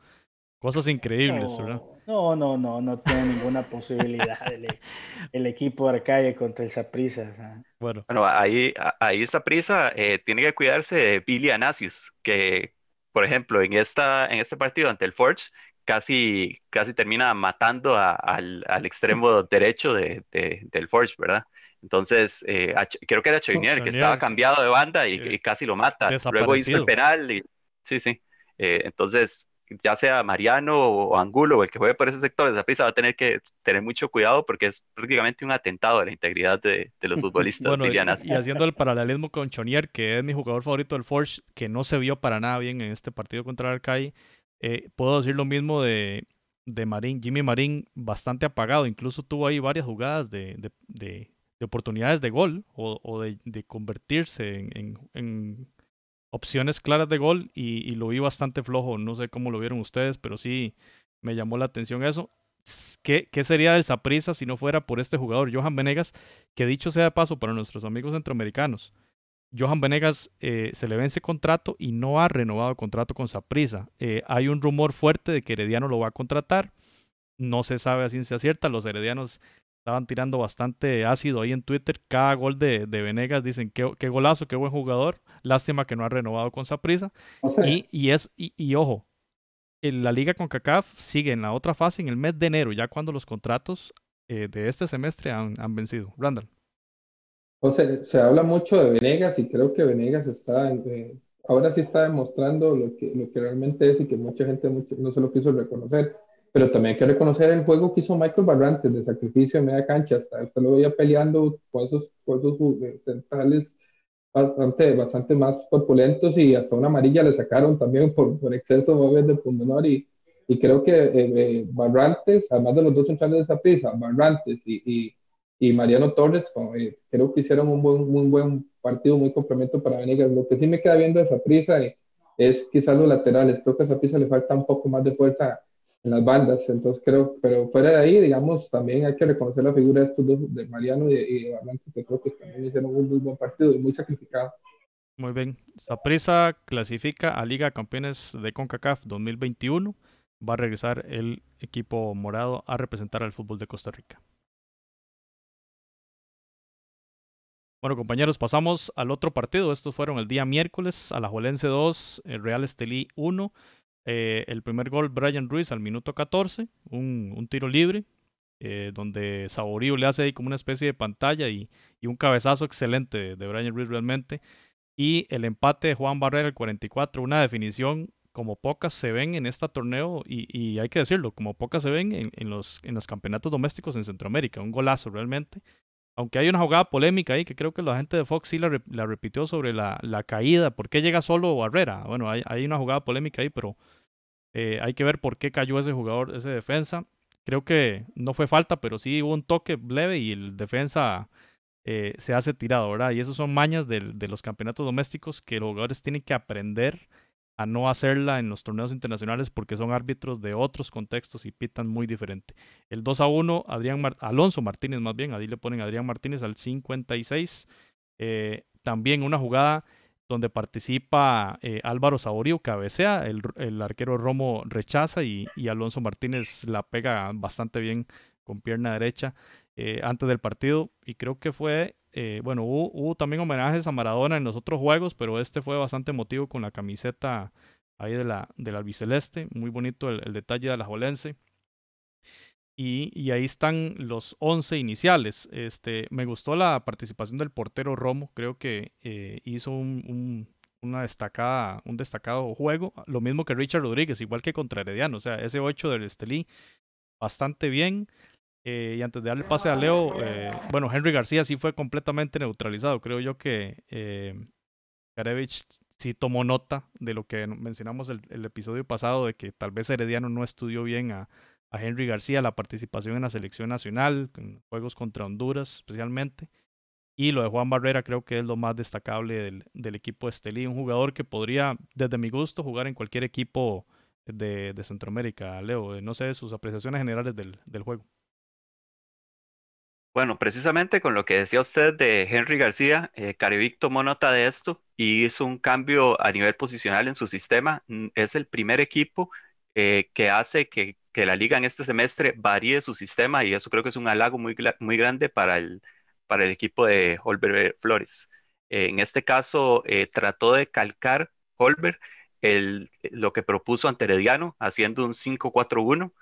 cosas increíbles, ¿verdad?
No, no, no, no tiene ninguna posibilidad el, equipo de Arcalle contra el Saprissa.
Bueno. bueno, ahí, ahí Saprissa eh, tiene que cuidarse de Billy Anasius, que por ejemplo, en, esta, en este partido ante el Forge, casi, casi termina matando al, extremo derecho de, del Forge, ¿verdad? Entonces, eh, creo que era Chovinier, que estaba cambiado de banda y, casi lo mata. Luego hizo el penal y sí, sí. Eh, entonces, ya sea Mariano o Angulo o el que juegue por ese sector, esa prisa va a tener que tener mucho cuidado porque es prácticamente un atentado a la integridad de, los futbolistas bueno,
y, haciendo el paralelismo con Chonier, que es mi jugador favorito del Forge, que no se vio para nada bien en este partido contra el Arcai, eh, puedo decir lo mismo de, de Marín, Jimmy Marín, bastante apagado, incluso tuvo ahí varias jugadas de, de, oportunidades de gol o, de, convertirse en opciones claras de gol y, lo vi bastante flojo. No sé cómo lo vieron ustedes, pero sí me llamó la atención eso. ¿qué, ¿qué, sería del Saprissa si no fuera por este jugador, Johan Venegas, que dicho sea de paso para nuestros amigos centroamericanos, Johan Venegas eh, se le vence contrato y no ha renovado el contrato con Saprissa. Eh, hay un rumor fuerte de que Herediano lo va a contratar. No se sabe a ciencia cierta. Los heredianos estaban tirando bastante ácido ahí en Twitter. Cada gol de, de Venegas dicen qué, qué, golazo, qué buen jugador. Lástima que no ha renovado con Saprissa. y, y, es, y, y ojo, la liga con CACAF sigue en la otra fase en el mes de enero, ya cuando los contratos eh, de este semestre han, han vencido. Randall.
O sea, se habla mucho de Venegas y creo que Venegas está, eh, ahora sí está demostrando lo que, lo que realmente es y que mucha gente mucho, no se lo quiso reconocer. Pero también hay que reconocer el juego que hizo Michael Barrantes de sacrificio en media cancha. Hasta, hasta lo veía peleando con esos, con esos centrales bastante, bastante más corpulentos y hasta una amarilla le sacaron también por, por exceso de pundonor y, y creo que eh, eh, Barrantes, además de los dos centrales de esa prisa, Barrantes y, y y Mariano Torres, eh, creo que hicieron un buen, un buen partido, muy complemento para Venegas. Lo que sí me queda viendo esa prisa eh, es quizás los laterales. Creo que a esa prisa le falta un poco más de fuerza en las bandas. Entonces creo, pero fuera de ahí, digamos, también hay que reconocer la figura de estos dos, de Mariano y, y de que creo que también hicieron un muy buen partido y muy sacrificado.
Muy bien. Saprisa clasifica a Liga de Campeones de CONCACAF 2021. Va a regresar el equipo morado a representar al fútbol de Costa Rica. Bueno, compañeros, pasamos al otro partido. Estos fueron el día miércoles, a la Juelense 2, el Real Estelí 1. Eh, el primer gol, Brian Ruiz al minuto 14, un, un tiro libre, eh, donde Saborío le hace ahí como una especie de pantalla y, y un cabezazo excelente de, Brian Ruiz realmente. Y el empate de Juan Barrera, el 44, una definición como pocas se ven en este torneo, y, y hay que decirlo, como pocas se ven en, en, los, en los campeonatos domésticos en Centroamérica. Un golazo realmente aunque hay una jugada polémica ahí que creo que la gente de Fox sí la, la repitió sobre la, la, caída, ¿por qué llega solo Barrera? Bueno, hay, hay una jugada polémica ahí, pero eh, hay que ver por qué cayó ese jugador, ese defensa. Creo que no fue falta, pero sí hubo un toque leve y el defensa eh, se hace tirado, ¿verdad? Y esos son mañas de, los campeonatos domésticos que los jugadores tienen que aprender a no hacerla en los torneos internacionales porque son árbitros de otros contextos y pitan muy diferente. El 2 a 1, Adrián Alonso Martínez más bien, ahí le ponen Adrián Martínez al 56. Eh, también una jugada donde participa eh, Álvaro Saborío, cabecea, el, el, arquero Romo rechaza y, y, Alonso Martínez la pega bastante bien con pierna derecha eh, antes del partido y creo que fue eh, bueno, hubo, hubo, también homenajes a Maradona en los otros juegos, pero este fue bastante emotivo con la camiseta ahí de la, del albiceleste. Muy bonito el, el detalle de la Jolense. Y, ahí están los 11 iniciales. Este, me gustó la participación del portero Romo. Creo que eh, hizo un, un, una destacada, un destacado juego. Lo mismo que Richard Rodríguez, igual que contra Herediano. O sea, ese 8 del Estelí, bastante bien. Eh, y antes de darle pase a Leo, eh, bueno, Henry García sí fue completamente neutralizado. Creo yo que Karevich sí tomó nota de lo que mencionamos el, el, episodio pasado, de que tal vez Herediano no estudió bien a, a, Henry García, la participación en la selección nacional, en juegos contra Honduras especialmente. Y lo de Juan Barrera creo que es lo más destacable del, del equipo Estelí, un jugador que podría, desde mi gusto, jugar en cualquier equipo de, de Centroamérica. Leo, no sé sus apreciaciones generales del, del juego.
Bueno, precisamente con lo que decía usted de Henry García, eh, Carevic tomó nota de esto y hizo un cambio a nivel posicional en su sistema. Mm, es el primer equipo eh, que hace que, que, la liga en este semestre varíe su sistema y eso creo que es un halago muy, muy grande para el, para el equipo de Holber Flores. Eh, en este caso, eh, trató de calcar Holber el, lo que propuso ante Herediano, haciendo un 5-4-1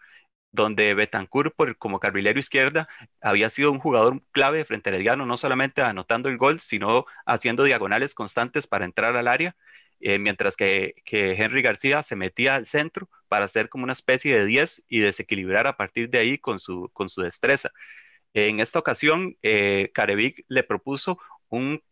donde Betancourt, por, como carrilero izquierda, había sido un jugador clave frente a Herediano, no solamente anotando el gol, sino haciendo diagonales constantes para entrar al área, eh, mientras que, que, Henry García se metía al centro para hacer como una especie de 10 y desequilibrar a partir de ahí con su, con su destreza. En esta ocasión, eh, Carevic le propuso un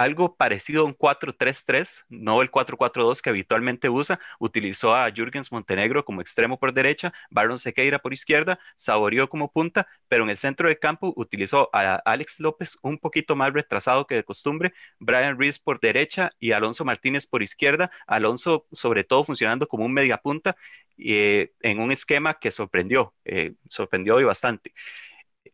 algo parecido a un 4-3-3, no el 4-4-2 que habitualmente usa. Utilizó a Jürgens Montenegro como extremo por derecha, Baron Sequeira por izquierda, Saborío como punta, pero en el centro del campo utilizó a Alex López un poquito más retrasado que de costumbre, Brian Rees por derecha y Alonso Martínez por izquierda, Alonso sobre todo funcionando como un mediapunta en un esquema que sorprendió, sorprendió y bastante.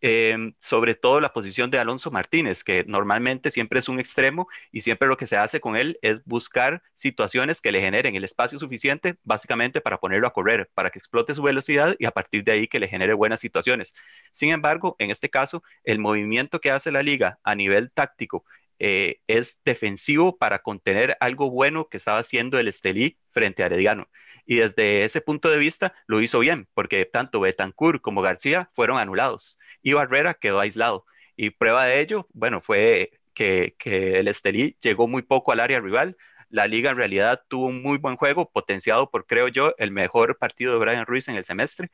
Em, sobre todo la posición de Alonso Martínez, que normalmente siempre es un extremo y siempre lo que se hace con él es buscar situaciones que le generen el espacio suficiente básicamente para ponerlo a correr, para que explote su velocidad y a partir de ahí que le genere buenas situaciones. Sin embargo, en este caso, el movimiento que hace la liga a nivel táctico eh, es defensivo para contener algo bueno que estaba haciendo el Estelí frente a Herediano. Y desde ese punto de vista lo hizo bien, porque tanto Betancourt como García fueron anulados y Barrera quedó aislado. Y prueba de ello, bueno, fue que, que el Estelí llegó muy poco al área rival. La liga en realidad tuvo un muy buen juego, potenciado por, creo yo, el mejor partido de Brian Ruiz en el semestre.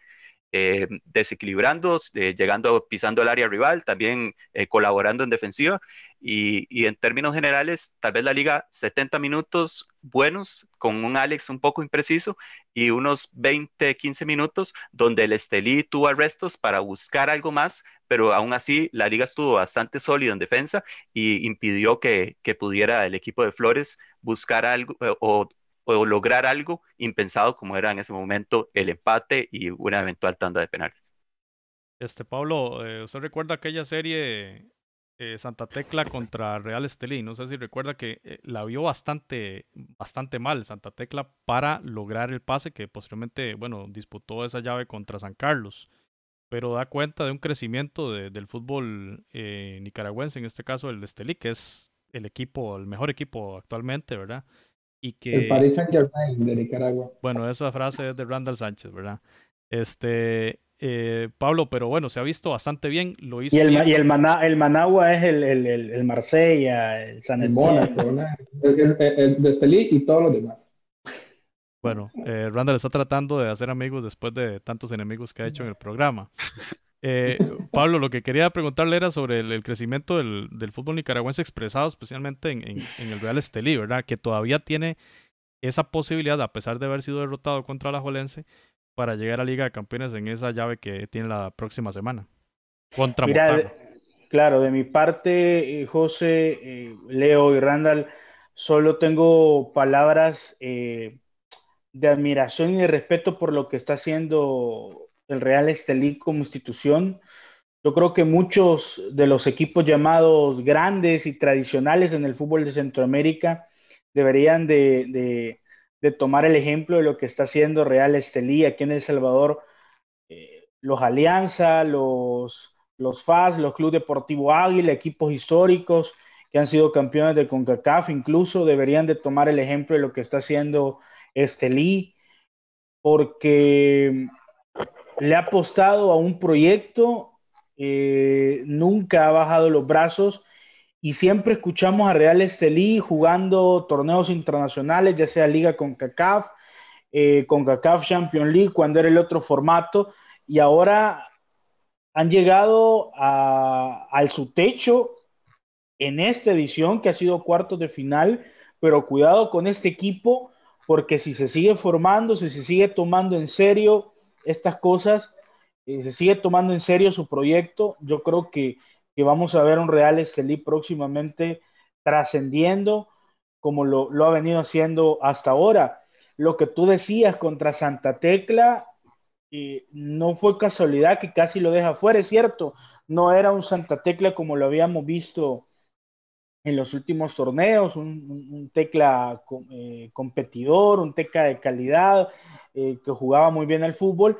Eh, desequilibrando, eh, llegando, pisando el área rival, también eh, colaborando en defensiva. Y, en términos generales, tal vez la liga 70 minutos buenos, con un Alex un poco impreciso, y unos 20, 15 minutos donde el Estelí tuvo arrestos para buscar algo más, pero aún así la liga estuvo bastante sólida en defensa y impidió que, que pudiera el equipo de Flores buscar algo o, o lograr algo impensado como era en ese momento el empate y una eventual tanda de penales.
Este Pablo, eh, ¿usted recuerda aquella serie eh, Santa Tecla contra Real Estelí? No sé si recuerda que eh, la vio bastante, bastante mal Santa Tecla para lograr el pase que posteriormente, bueno, disputó esa llave contra San Carlos. Pero da cuenta de un crecimiento del fútbol nicaragüense, en este caso el Estelí, que es el equipo, el mejor equipo actualmente, ¿verdad?
El Paris Saint Germain de Nicaragua.
Bueno, esa frase es de Randall Sánchez, ¿verdad? Este, eh, Pablo, pero bueno, se ha visto bastante bien, lo hizo
Y el,
bien.
Y el, Managua es el, el, el, Marsella, el San
El Mónaco, el, el, de Estelí y todos los demás.
Bueno, eh, Randall está tratando de hacer amigos después de tantos enemigos que ha hecho en el programa. Eh, Pablo, lo que quería preguntarle era sobre el, crecimiento del, del, fútbol nicaragüense expresado especialmente en, en, en, el Real Estelí, ¿verdad? Que todavía tiene esa posibilidad, a pesar de haber sido derrotado contra la Jolense, para llegar a Liga de Campeones en esa llave que tiene la próxima semana. Contra
Mira, Claro, de mi parte, eh, José, eh, Leo y Randall, solo tengo palabras eh, de admiración y de respeto por lo que está haciendo el Real Estelí como institución. Yo creo que muchos de los equipos llamados grandes y tradicionales en el fútbol de Centroamérica deberían de, de, tomar el ejemplo de lo que está haciendo Real Estelí aquí en El Salvador. Eh, los Alianza, los, los FAS, los Club Deportivo Águila, equipos históricos que han sido campeones de CONCACAF, incluso deberían de tomar el ejemplo de lo que está haciendo Estelí, porque le ha apostado a un proyecto, eh, nunca ha bajado los brazos y siempre escuchamos a Real Estelí jugando torneos internacionales, ya sea Liga con CACAF, eh, con CACAF Champions League, cuando era el otro formato, y ahora han llegado a, a su techo en esta edición que ha sido cuartos de final, pero cuidado con este equipo, porque si se sigue formando, si se sigue tomando en serio estas cosas, eh, se sigue tomando en serio su proyecto, yo creo que que vamos a ver un Real Estelí próximamente trascendiendo como lo, lo, ha venido haciendo hasta ahora. Lo que tú decías contra Santa Tecla eh, no fue casualidad que casi lo deja fuera, es cierto, no era un Santa Tecla como lo habíamos visto en los últimos torneos, un, un, tecla eh, competidor, un tecla de calidad, eh, que jugaba muy bien el fútbol,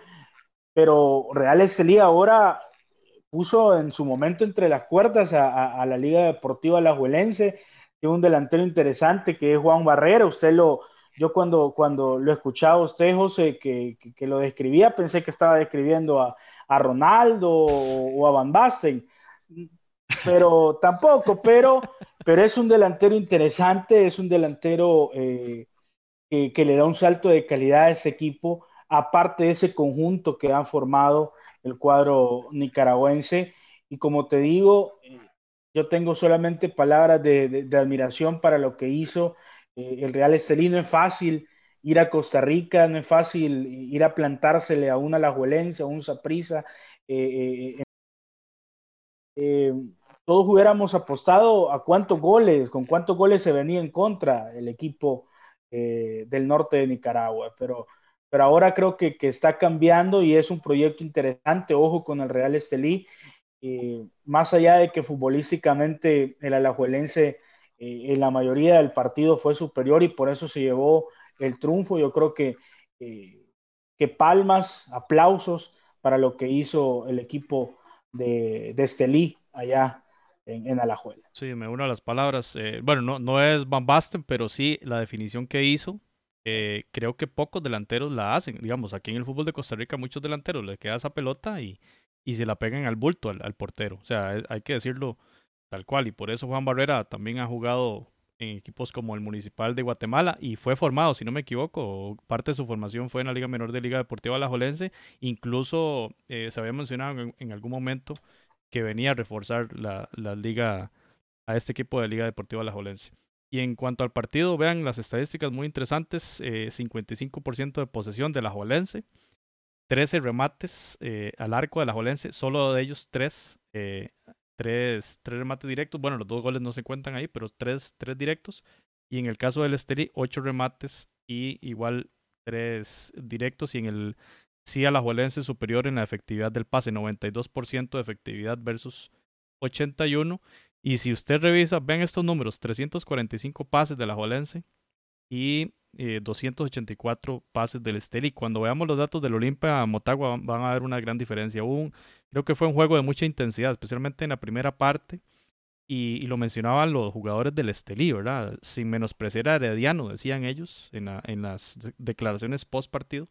pero Real Estelí ahora puso en su momento entre las cuerdas a, la Liga Deportiva Alajuelense, tiene un delantero interesante que es Juan Barrera, usted lo, yo cuando, cuando lo escuchaba usted, José, que, que, que, lo describía, pensé que estaba describiendo a, a Ronaldo o, o, a Van Basten, pero tampoco, pero, pero es un delantero interesante, es un delantero eh, que, le da un salto de calidad a este equipo, aparte de ese conjunto que han formado el cuadro nicaragüense. Y como te digo, eh, yo tengo solamente palabras de, admiración para lo que hizo eh, el Real Estelí. No es fácil ir a Costa Rica, no es fácil ir a plantársele a una Alajuelense, a un Saprisa. Eh, eh, todos hubiéramos apostado a cuántos goles, con cuántos goles se venía en contra el equipo del norte de Nicaragua, pero pero ahora creo que, que está cambiando y es un proyecto interesante. Ojo con el Real Estelí. Eh, más allá de que futbolísticamente el alajuelense eh, en la mayoría del partido fue superior y por eso se llevó el triunfo, yo creo que, eh, que palmas, aplausos para lo que hizo el equipo de, de Estelí allá en, Alajuela.
Sí, me uno a las palabras. bueno, no, no es Van Basten, pero sí la definición que hizo eh, creo que pocos delanteros la hacen. Digamos, aquí en el fútbol de Costa Rica muchos delanteros le queda esa pelota y, y se la pegan al bulto, al, portero. O sea, hay que decirlo tal cual. Y por eso Juan Barrera también ha jugado en equipos como el Municipal de Guatemala y fue formado, si no me equivoco, parte de su formación fue en la Liga Menor de Liga Deportiva Alajuelense. Incluso eh, se había mencionado en, algún momento que venía a reforzar la, la liga a este equipo de Liga Deportiva Alajuelense. Y en cuanto al partido, vean las estadísticas muy interesantes, 55% eh, de posesión de la Jolense, 13 remates eh, al arco de la Jolense, solo de ellos 3, eh, tres, remates directos, bueno, los dos goles no se cuentan ahí, pero 3, directos. Y en el caso del Esteri, 8 remates y igual 3 directos. Y en el sí a la Jolense superior en la efectividad del pase, 92% de efectividad versus 81. Y si usted revisa, ven estos números, 345 pases de la Jolense y 284 eh, pases del Esteli. Cuando veamos los datos del Olimpia Motagua van a ver una gran diferencia. Un, creo que fue un juego de mucha intensidad, especialmente en la primera parte. Y, lo mencionaban los jugadores del Estelí, ¿verdad? Sin menospreciar a Herediano, decían ellos en las declaraciones post partido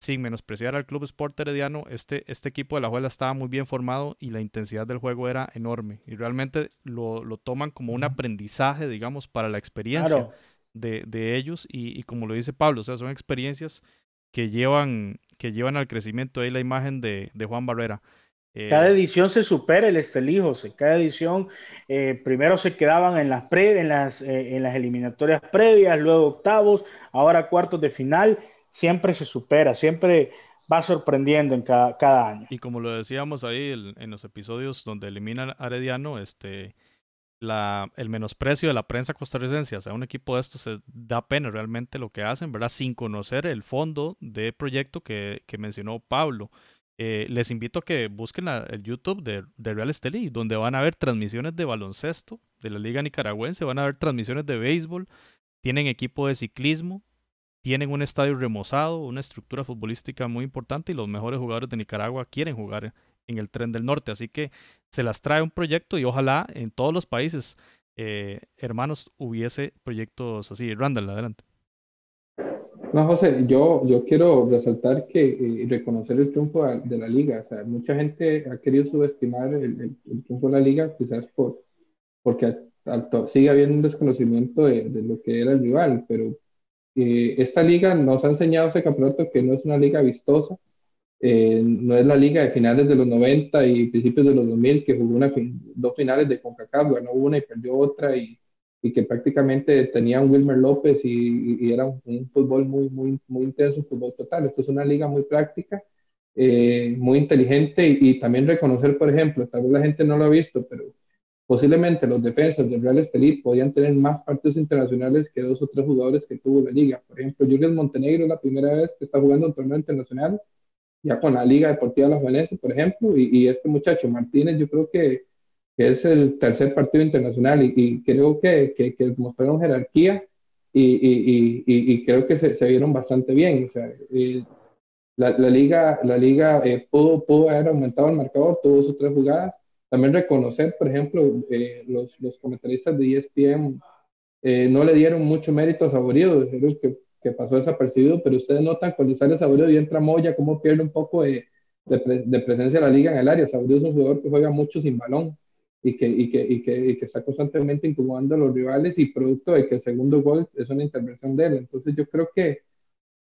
sin menospreciar al Club Sport Herediano, este, este equipo de la Juela estaba muy bien formado y la intensidad del juego era enorme. Y realmente lo, lo toman como un aprendizaje, digamos, para la experiencia de, de, ellos. Y, y, como lo dice Pablo, o sea, son experiencias que llevan, que llevan al crecimiento. Ahí la imagen de, de Juan Barrera.
Eh, cada edición se supera el Estelí, José. Cada edición, eh, primero se quedaban en las, pre, en, las, eh, en las eliminatorias previas, luego octavos, ahora cuartos de final siempre se supera, siempre va sorprendiendo en cada, año.
Y como lo decíamos ahí en los episodios donde elimina a Arediano, este, la, el menosprecio de la prensa costarricense hacia un equipo de estos se da pena realmente lo que hacen, ¿verdad? Sin conocer el fondo de proyecto que, que mencionó Pablo. Eh, les invito a que busquen el YouTube de, de Real Estelí, donde van a ver transmisiones de baloncesto de la Liga Nicaragüense, van a ver transmisiones de béisbol, tienen equipo de ciclismo, tienen un estadio remozado, una estructura futbolística muy importante y los mejores jugadores de Nicaragua quieren jugar en el tren del norte. Así que se las trae un proyecto y ojalá en todos los países eh, hermanos hubiese proyectos así. Randall, adelante.
No, José, yo, yo quiero resaltar que eh, reconocer el triunfo de la liga. O sea, mucha gente ha querido subestimar el, triunfo de la liga, quizás por, porque sigue habiendo un desconocimiento de, de, lo que era el rival, pero eh, esta liga nos ha enseñado ese campeonato que no es una liga vistosa, eh, no es la liga de finales de los 90 y principios de los 2000 que jugó una dos finales de CONCACAF, ganó una y perdió otra y, y que prácticamente tenía un Wilmer López y, era un, fútbol muy, muy, muy intenso, un fútbol total. Esto es una liga muy práctica, eh, muy inteligente y, y, también reconocer, por ejemplo, tal vez la gente no lo ha visto, pero Posiblemente los defensas del Real Estelí podían tener más partidos internacionales que dos o tres jugadores que tuvo la liga. Por ejemplo, Julián Montenegro es la primera vez que está jugando un torneo internacional, ya con la Liga Deportiva Las Valencia, por ejemplo, y, este muchacho Martínez, yo creo que, es el tercer partido internacional y, creo que, que, mostraron jerarquía y, creo que se, vieron bastante bien. O sea, eh, la, liga, la liga eh, pudo, pudo haber aumentado el marcador, tuvo sus tres jugadas también reconocer, por ejemplo, eh, los, los, comentaristas de ESPN eh, no le dieron mucho mérito a Saborido, que, que pasó desapercibido, pero ustedes notan cuando sale Saborido y entra Moya, cómo pierde un poco de, de, presencia de la liga en el área. Saborido es un jugador que juega mucho sin balón y que, y que, y que, y que está constantemente incomodando a los rivales y producto de que el segundo gol es una intervención de él. Entonces yo creo que,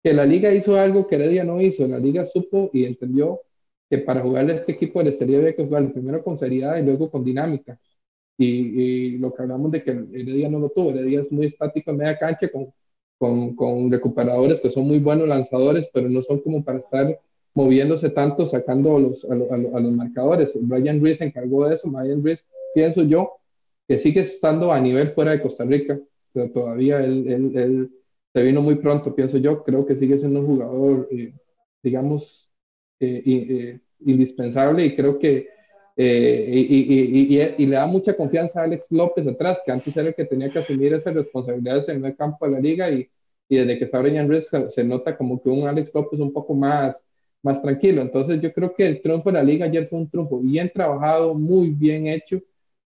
que la liga hizo algo que Heredia no hizo. La liga supo y entendió que para jugarle a este equipo de Estería había que jugar primero con seriedad y luego con dinámica. Y, lo que hablamos de que Heredia no lo tuvo, Heredia es muy estático en media cancha con, con, con, recuperadores que son muy buenos lanzadores, pero no son como para estar moviéndose tanto, sacando a los, a, los marcadores. Brian Ruiz se encargó de eso, Brian Ruiz, pienso yo, que sigue estando a nivel fuera de Costa Rica, pero todavía él, él, él se vino muy pronto, pienso yo. Creo que sigue siendo un jugador, eh, digamos, eh, indispensable y creo que y, y, le da mucha confianza a Alex López atrás, que antes era el que tenía que asumir esas responsabilidades en el campo de la liga y, desde que está Brian Reeves se nota como que un Alex López un poco más, más tranquilo. Entonces yo creo que el triunfo de la liga ayer fue un triunfo bien trabajado, muy bien hecho,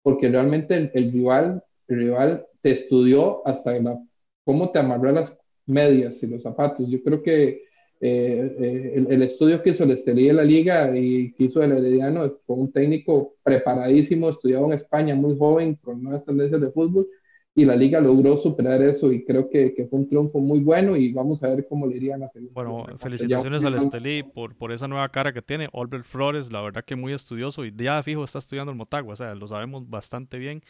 porque realmente el, rival, el rival te estudió hasta la, cómo te amarró las medias y los zapatos. Yo creo que eh, eh, el, estudio que hizo el Estelí de la Liga y que hizo el Herediano con un técnico preparadísimo, estudiado en España, muy joven, con nuevas tendencias de fútbol, y la Liga logró superar eso y creo que, que, fue un triunfo muy bueno y vamos a ver cómo le irían a
Bueno, felicitaciones al Estelí por, por esa nueva cara que tiene. Albert Flores, la verdad que muy estudioso y ya fijo está estudiando el Motagua, o sea, lo sabemos bastante bien.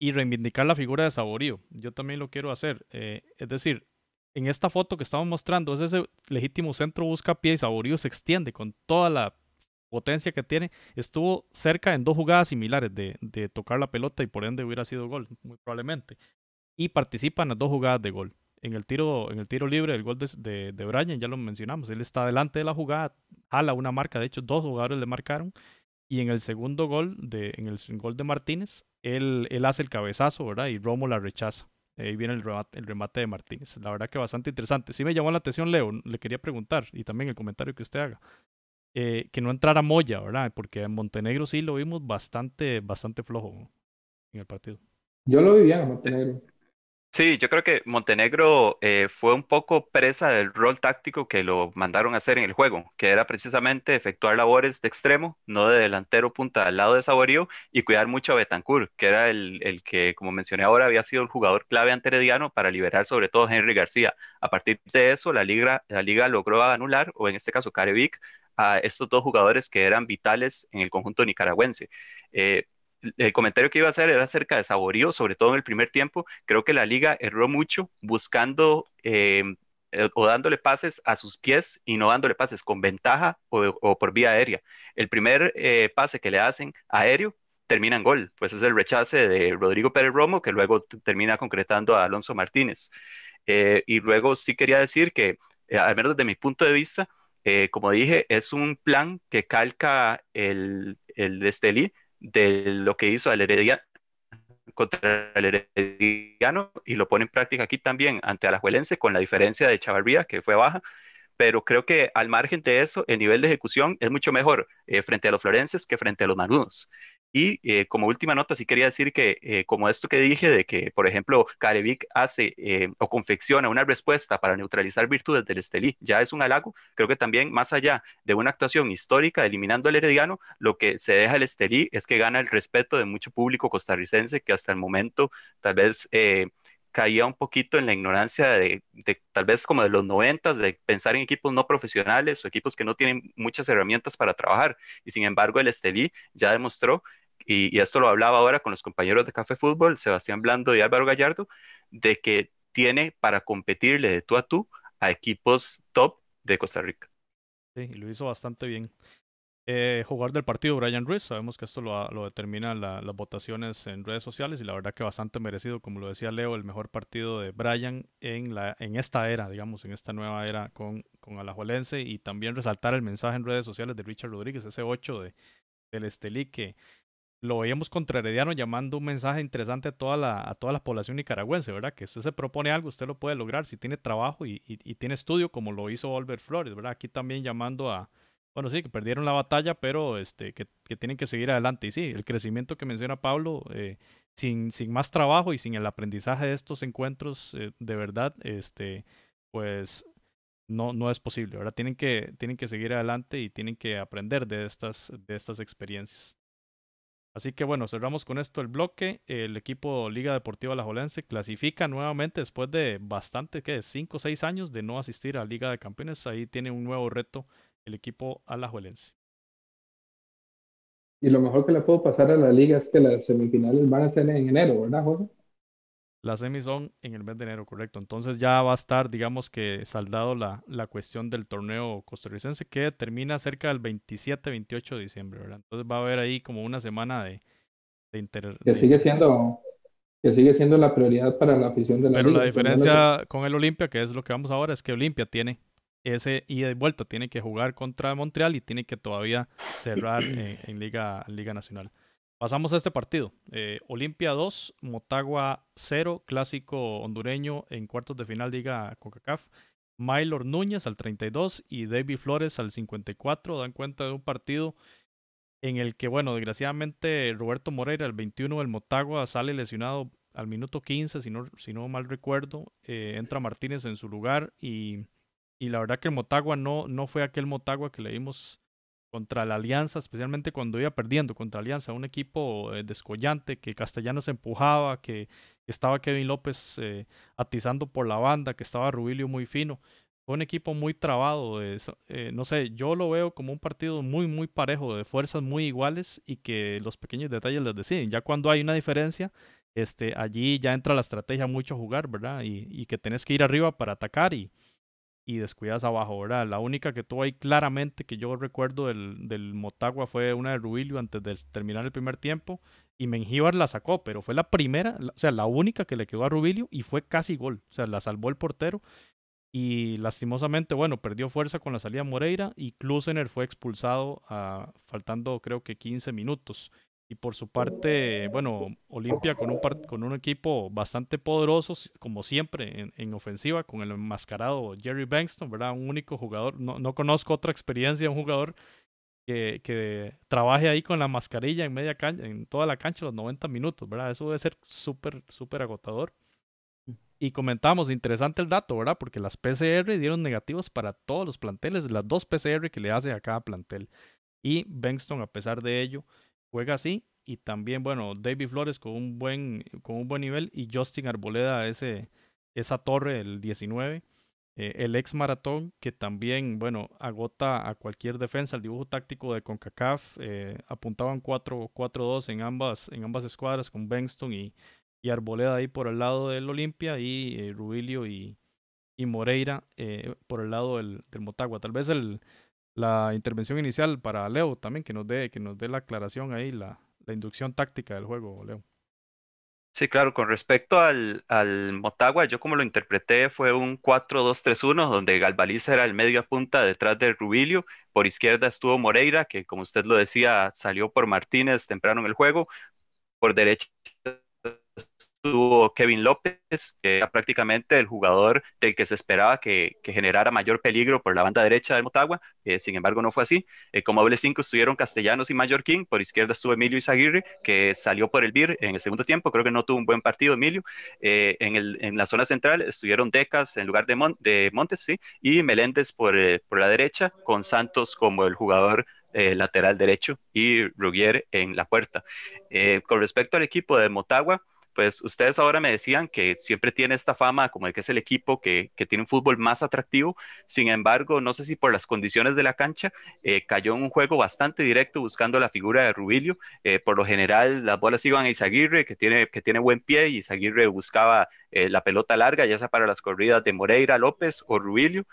Y reivindicar la figura de Saborío, yo también lo quiero hacer. Eh, es decir, en esta foto que estamos mostrando es ese legítimo centro busca pie y Saborío se extiende con toda la potencia que tiene. Estuvo cerca en dos jugadas similares de, de, tocar la pelota y por ende hubiera sido gol, muy probablemente. Y participa en las dos jugadas de gol. En el tiro, en el tiro libre, el gol de, de, de Brian, ya lo mencionamos, él está delante de la jugada, jala una marca, de hecho dos jugadores le marcaron. Y en el segundo gol, de, en el gol de Martínez, él, él hace el cabezazo, ¿verdad? Y Romo la rechaza. Ahí viene el remate, el remate de Martínez. La verdad que bastante interesante. Sí me llamó la atención, Leo, le quería preguntar, y también el comentario que usted haga, eh, que no entrara Moya, ¿verdad? Porque en Montenegro sí lo vimos bastante, bastante flojo en el partido.
Yo lo vi bien en Montenegro.
Sí, yo creo que Montenegro eh, fue un poco presa del rol táctico que lo mandaron a hacer en el juego, que era precisamente efectuar labores de extremo, no de delantero punta al lado de Saborío y cuidar mucho a Betancourt, que era el, el, que, como mencioné ahora, había sido el jugador clave ante para liberar sobre todo a Henry García. A partir de eso, la liga, la liga logró anular, o en este caso Carevic, a estos dos jugadores que eran vitales en el conjunto nicaragüense. Eh, el comentario que iba a hacer era acerca de Saborío, sobre todo en el primer tiempo. Creo que la liga erró mucho buscando eh, eh, o dándole pases a sus pies y no dándole pases con ventaja o, por vía aérea. El primer eh, pase que le hacen aéreo termina en gol, pues es el rechace de Rodrigo Pérez Romo que luego termina concretando a Alonso Martínez. y luego sí quería decir que, al menos desde mi punto de vista, como dije, es un plan que calca el, el de Estelí de lo que hizo el Herediano contra el Herediano y lo pone en práctica aquí también ante Alajuelense con la diferencia de Chavarría que fue baja, pero creo que al margen de eso el nivel de ejecución es mucho mejor eh, frente a los florenses que frente a los manudos. Y eh, como última nota, sí quería decir que, eh, como esto que dije, de que, por ejemplo, Carevic hace eh, o confecciona una respuesta para neutralizar virtudes del Estelí, ya es un halago. Creo que también, más allá de una actuación histórica eliminando al Herediano, lo que se deja el Estelí es que gana el respeto de mucho público costarricense que hasta el momento tal vez caía un poquito en la ignorancia de, tal vez como de los noventas, de pensar en equipos no profesionales o equipos que no tienen muchas herramientas para trabajar. Y sin embargo, el Estelí ya demostró y, esto lo hablaba ahora con los compañeros de Café Fútbol, Sebastián Blando y Álvaro Gallardo, de que tiene para competirle de tú a tú a equipos top de Costa Rica.
Sí, y lo hizo bastante bien. Eh, jugar del partido Brian Ruiz, sabemos que esto lo, lo determinan las votaciones en redes sociales y la verdad que bastante merecido, como lo decía Leo, el mejor partido de Brian en, la, en esta era, digamos, en esta nueva era con, con Alajuelense y también resaltar el mensaje en redes sociales de Richard Rodríguez, ese 8 de, del Estelí que lo veíamos contra Herediano llamando un mensaje interesante a toda la, a toda la población nicaragüense, ¿verdad? Que usted se propone algo, usted lo puede lograr si tiene trabajo y, y, tiene estudio, como lo hizo Albert Flores, ¿verdad? Aquí también llamando a, bueno, sí, que perdieron la batalla, pero este, que, que tienen que seguir adelante. Y sí, el crecimiento que menciona Pablo, eh, sin, sin más trabajo y sin el aprendizaje de estos encuentros, eh, de verdad, este, pues no, no es posible, ¿verdad? Tienen que, tienen que seguir adelante y tienen que aprender de estas, de estas experiencias. Así que bueno, cerramos con esto el bloque. El equipo Liga Deportiva Alajuelense clasifica nuevamente después de bastante, ¿qué? 5 o 6 años de no asistir a Liga de Campeones. Ahí tiene un nuevo reto el equipo alajuelense.
Y lo mejor que le puedo pasar a la liga es que las semifinales van a ser en enero, ¿verdad, José?
Las semis son en el mes de enero, correcto. Entonces ya va a estar, digamos que saldado la, la cuestión del torneo costarricense que termina cerca del 27-28 de diciembre, ¿verdad? Entonces va a haber ahí como una semana de, de
Que sigue siendo, que sigue siendo la prioridad para la afición de la
Pero
liga.
la diferencia con el Olimpia, que es lo que vamos ahora, es que Olimpia tiene ese ida y vuelta, tiene que jugar contra Montreal y tiene que todavía cerrar en, en Liga, Liga Nacional. Pasamos a este partido. Eh, Olimpia 2, Motagua 0, clásico hondureño en cuartos de final Liga CONCACAF. Maylor Núñez al 32 y David Flores al 54 dan cuenta de un partido en el que, bueno, desgraciadamente Roberto Moreira, el 21 del Motagua, sale lesionado al minuto 15, si no, si no mal recuerdo. Eh, entra Martínez en su lugar y, y, la verdad que el Motagua no, no fue aquel Motagua que le vimos contra la Alianza, especialmente cuando iba perdiendo contra Alianza, un equipo eh, descollante, que Castellanos empujaba, que, estaba Kevin López eh, atizando por la banda, que estaba Rubilio muy fino. Fue un equipo muy trabado, eh, no sé, yo lo veo como un partido muy, muy parejo, de fuerzas muy iguales y que los pequeños detalles les deciden. Ya cuando hay una diferencia, este, allí ya entra la estrategia mucho a jugar, ¿verdad? Y, y que tenés que ir arriba para atacar y, y descuidas abajo, ¿verdad? La única que tuvo ahí claramente que yo recuerdo del, del Motagua fue una de Rubilio antes de terminar el primer tiempo y Mengíbar la sacó, pero fue la primera, o sea, la única que le quedó a Rubilio y fue casi gol, o sea, la salvó el portero y lastimosamente, bueno, perdió fuerza con la salida Moreira y Klusener fue expulsado faltando creo que 15 minutos. Y por su parte, bueno, Olimpia con un, con un equipo bastante poderoso, como siempre, en, en, ofensiva, con el enmascarado Jerry Bankston, ¿verdad? Un único jugador, no, no conozco otra experiencia de un jugador que, que, trabaje ahí con la mascarilla en media cancha, en toda la cancha los 90 minutos, ¿verdad? Eso debe ser súper, súper agotador. Y comentamos, interesante el dato, ¿verdad? Porque las PCR dieron negativos para todos los planteles, las dos PCR que le hace a cada plantel. Y Bankston, a pesar de ello, juega así y también bueno David Flores con un buen con un buen nivel y Justin Arboleda ese esa torre el 19 eh, el ex maratón que también bueno agota a cualquier defensa el dibujo táctico de Concacaf eh, apuntaban 4-4-2 en ambas en ambas escuadras con Benston y, y Arboleda ahí por el lado del Olimpia y eh, Rubilio y, y Moreira por el lado del, del Motagua. Tal vez el la intervención inicial para Leo también, que nos dé, que nos dé la aclaración ahí, la, la inducción táctica del juego, Leo.
Sí, claro, con respecto al, al Motagua, yo como lo interpreté fue un 4-2-3-1, donde Galvaliza era el medio a punta detrás de Rubilio, por izquierda estuvo Moreira, que como usted lo decía, salió por Martínez temprano en el juego, por derecha estuvo Kevin López, que era prácticamente el jugador del que se esperaba que, generara mayor peligro por la banda derecha del Motagua, eh, sin embargo no fue así. Eh, como doble 5 estuvieron Castellanos y Mallorquín, por izquierda estuvo Emilio Izaguirre, que salió por el BIR en el segundo tiempo, creo que no tuvo un buen partido Emilio. Eh, en, el, en, la zona central estuvieron Decas en lugar de, Mon Montes, sí, y Meléndez por, por la derecha, con Santos como el jugador eh, lateral derecho y Rugier en la puerta. Eh, con respecto al equipo de Motagua, pues ustedes ahora me decían que siempre tiene esta fama como de que es el equipo que, tiene un fútbol más atractivo. Sin embargo, no sé si por las condiciones de la cancha eh, cayó en un juego bastante directo buscando la figura de Rubilio. Eh, por lo general, las bolas iban a Izaguirre, que tiene, que tiene buen pie, y Izaguirre buscaba eh, la pelota larga, ya sea para las corridas de Moreira, López o Rubilio.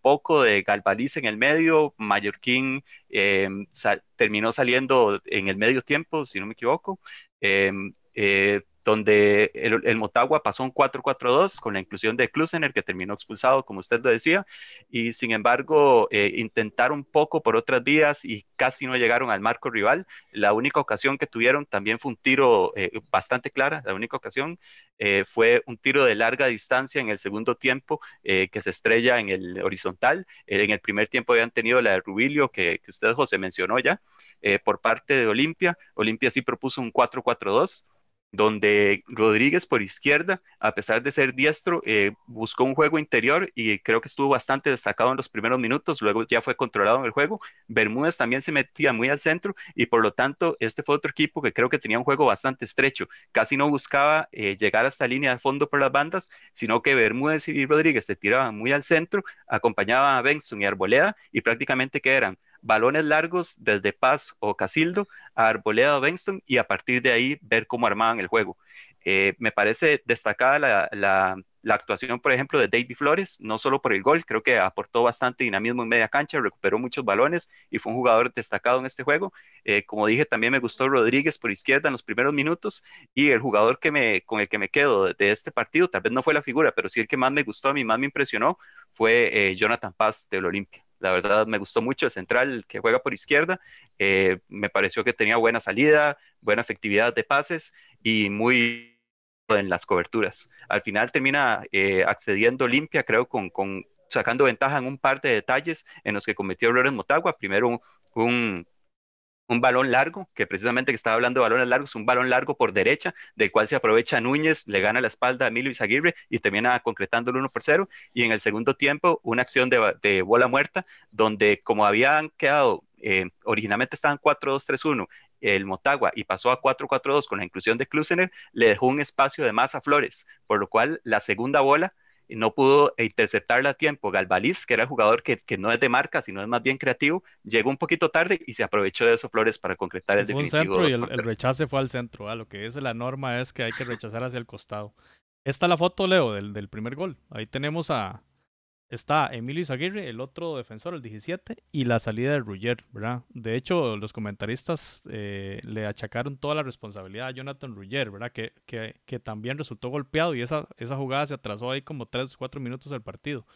Poco de Galvaliz en el medio, Mallorquín sal, terminó saliendo en el medio tiempo, si no me equivoco donde el, Motagua pasó un 4-4-2 con la inclusión de Klusener, que terminó expulsado, como usted lo decía, y sin embargo eh, intentaron un poco por otras vías y casi no llegaron al marco rival. La única ocasión que tuvieron también fue un tiro eh, bastante clara, la única ocasión eh, fue un tiro de larga distancia en el segundo tiempo que se estrella en el horizontal. en el primer tiempo habían tenido la de Rubilio, que usted, José, mencionó ya, por parte de Olimpia. Olimpia sí propuso un 4-4-2 donde Rodríguez por izquierda, a pesar de ser diestro, eh, buscó un juego interior y creo que estuvo bastante destacado en los primeros minutos, luego ya fue controlado en el juego. Bermúdez también se metía muy al centro y por lo tanto este fue otro equipo que creo que tenía un juego bastante estrecho, casi no buscaba eh, llegar hasta línea de fondo por las bandas, sino que Bermúdez y Rodríguez se tiraban muy al centro, acompañaban a Benson y Arboleda y prácticamente que balones largos desde Paz o Casildo a Arboleda o Benston y a partir de ahí ver cómo armaban el juego. Eh, me parece destacada la, actuación, por ejemplo, de David Flores, no solo por el gol, creo que aportó bastante dinamismo en media cancha, recuperó muchos balones y fue un jugador destacado en este juego. Eh, como dije, también me gustó Rodríguez por izquierda en los primeros minutos y el jugador que me, con el que me quedo de, este partido, tal vez no fue la figura, pero sí el que más me gustó, a mí más me impresionó, fue eh, Jonathan Paz del Olimpia. La verdad me gustó mucho el central que juega por izquierda. Eh, me pareció que tenía buena salida, buena efectividad de pases y muy en las coberturas. Al final termina eh, accediendo limpia, creo, con, sacando ventaja en un par de detalles en los que cometió errores Motagua. Primero un un balón largo, que precisamente que estaba hablando de balones largos, un balón largo por derecha, del cual se aprovecha Núñez, le gana la espalda a Emilio Izaguirre y termina concretando el 1 por 0. Y en el segundo tiempo, una acción de, bola muerta, donde como habían quedado, eh, originalmente estaban 4-2-3-1, el Motagua y pasó a 4-4-2 con la inclusión de Klusener, le dejó un espacio de más a Flores, por lo cual la segunda bola no pudo interceptarla a tiempo. Galvaliz, que era el jugador que, no es de marca, sino es más bien creativo, llegó un poquito tarde y se aprovechó de esos Flores para concretar el
fue definitivo. Un centro y el, rechace fue al centro. a Lo que es la norma es que hay que rechazar hacia el costado. Esta es la foto, Leo, del, del primer gol. Ahí tenemos a, está Emilio Izaguirre, el otro defensor, el 17, y la salida de Rugger, ¿verdad? De hecho, los comentaristas eh, le achacaron toda la responsabilidad a Jonathan Rugger, ¿verdad? Que, que, que, también resultó golpeado y esa, esa jugada se atrasó ahí como 3 o 4 minutos del partido.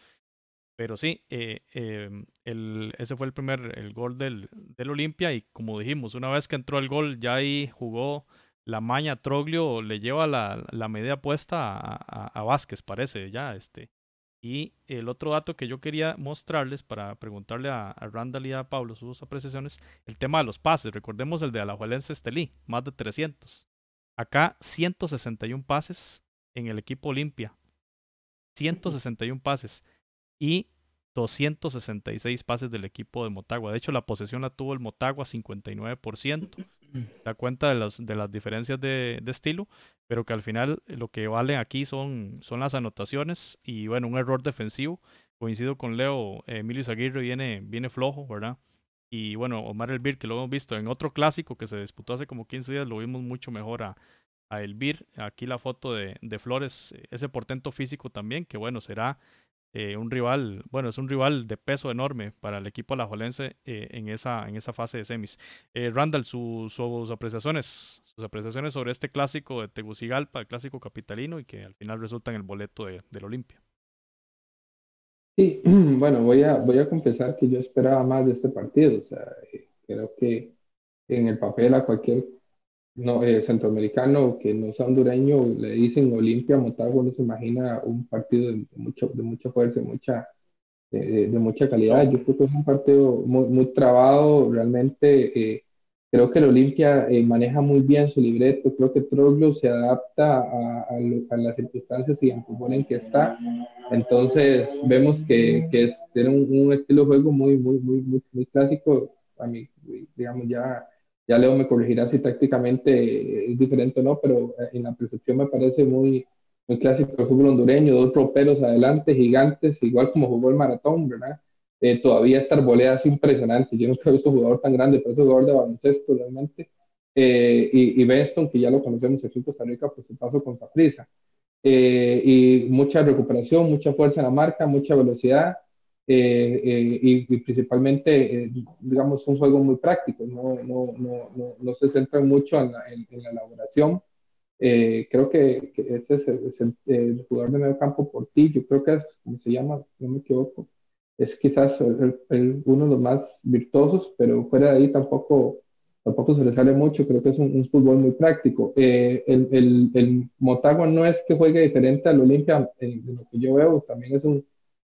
Pero sí, eh, em, el, ese fue el primer el gol del, del Olimpia y como dijimos, una vez que entró el gol, ya ahí jugó la maña Troglio, le lleva la, la medida puesta a, a, a Vázquez, parece, ya, este y el otro dato que yo quería mostrarles para preguntarle a, Randall y a Pablo sus apreciaciones, el tema de los pases. Recordemos el de Alajuelense Estelí, más de 300. Acá 161 pases en el equipo Olimpia. 161 pases. Y 266 pases del equipo de Motagua. De hecho, la posesión la tuvo el Motagua 59%. Da cuenta de las, de las diferencias de, estilo, pero que al final lo que vale aquí son, son las anotaciones y bueno, un error defensivo. Coincido con Leo, Emilio Zaguirre viene, viene flojo, ¿verdad? Y bueno, Omar Elvir, que lo hemos visto en otro clásico que se disputó hace como 15 días, lo vimos mucho mejor a, a Elvir. Aquí la foto de, de Flores, ese portento físico también, que bueno, será eh, un rival, bueno, es un rival de peso enorme para el equipo alajuelense eh, en, esa, en esa fase de semis. Eh, Randall, sus apreciaciones, sus apreciaciones sobre este clásico de Tegucigalpa, el clásico capitalino, y que al final resulta en el boleto de, del Olimpia.
Sí, bueno, voy a, voy a confesar que yo esperaba más de este partido. O sea, creo que en el papel a cualquier no, eh, centroamericano que no sea hondureño, le dicen Olimpia, Motagua, no se imagina un partido de, mucho, de mucha fuerza, mucha, de, mucha calidad. Yo creo que es un partido muy, muy trabado, realmente eh, creo que el Olimpia eh, maneja muy bien su libreto, creo que Troglio se adapta a, a, las circunstancias y al en que está. Entonces vemos que, que es, tiene un, un, estilo de juego muy, muy, muy, muy, muy clásico, a mí, digamos, ya ya Leo me corregirá si tácticamente es diferente o no, pero eh, en la percepción me parece muy, muy clásico el fútbol hondureño, dos troperos adelante, gigantes, igual como jugó el maratón, ¿verdad? Eh, todavía esta arboleda es impresionante. Yo nunca he visto un jugador tan grande, pero es un jugador de baloncesto realmente. Eh, y, y Benston, que ya lo conocemos aquí en Costa Rica por su paso con Saprisa. y mucha recuperación, mucha fuerza en la marca, mucha velocidad. Eh, eh, y, principalmente, eh, digamos, un juego muy práctico, no, no, no, no, se centra mucho en la, en, la elaboración. creo que, que este es, el, jugador de medio campo por ti, yo creo que es, como se llama, no me equivoco, es quizás el, uno de los más virtuosos, pero fuera de ahí tampoco, tampoco se le sale mucho, creo que es un, fútbol muy práctico. el, el, el, Motagua no es que juegue diferente al Olimpia, en lo que yo veo, también es un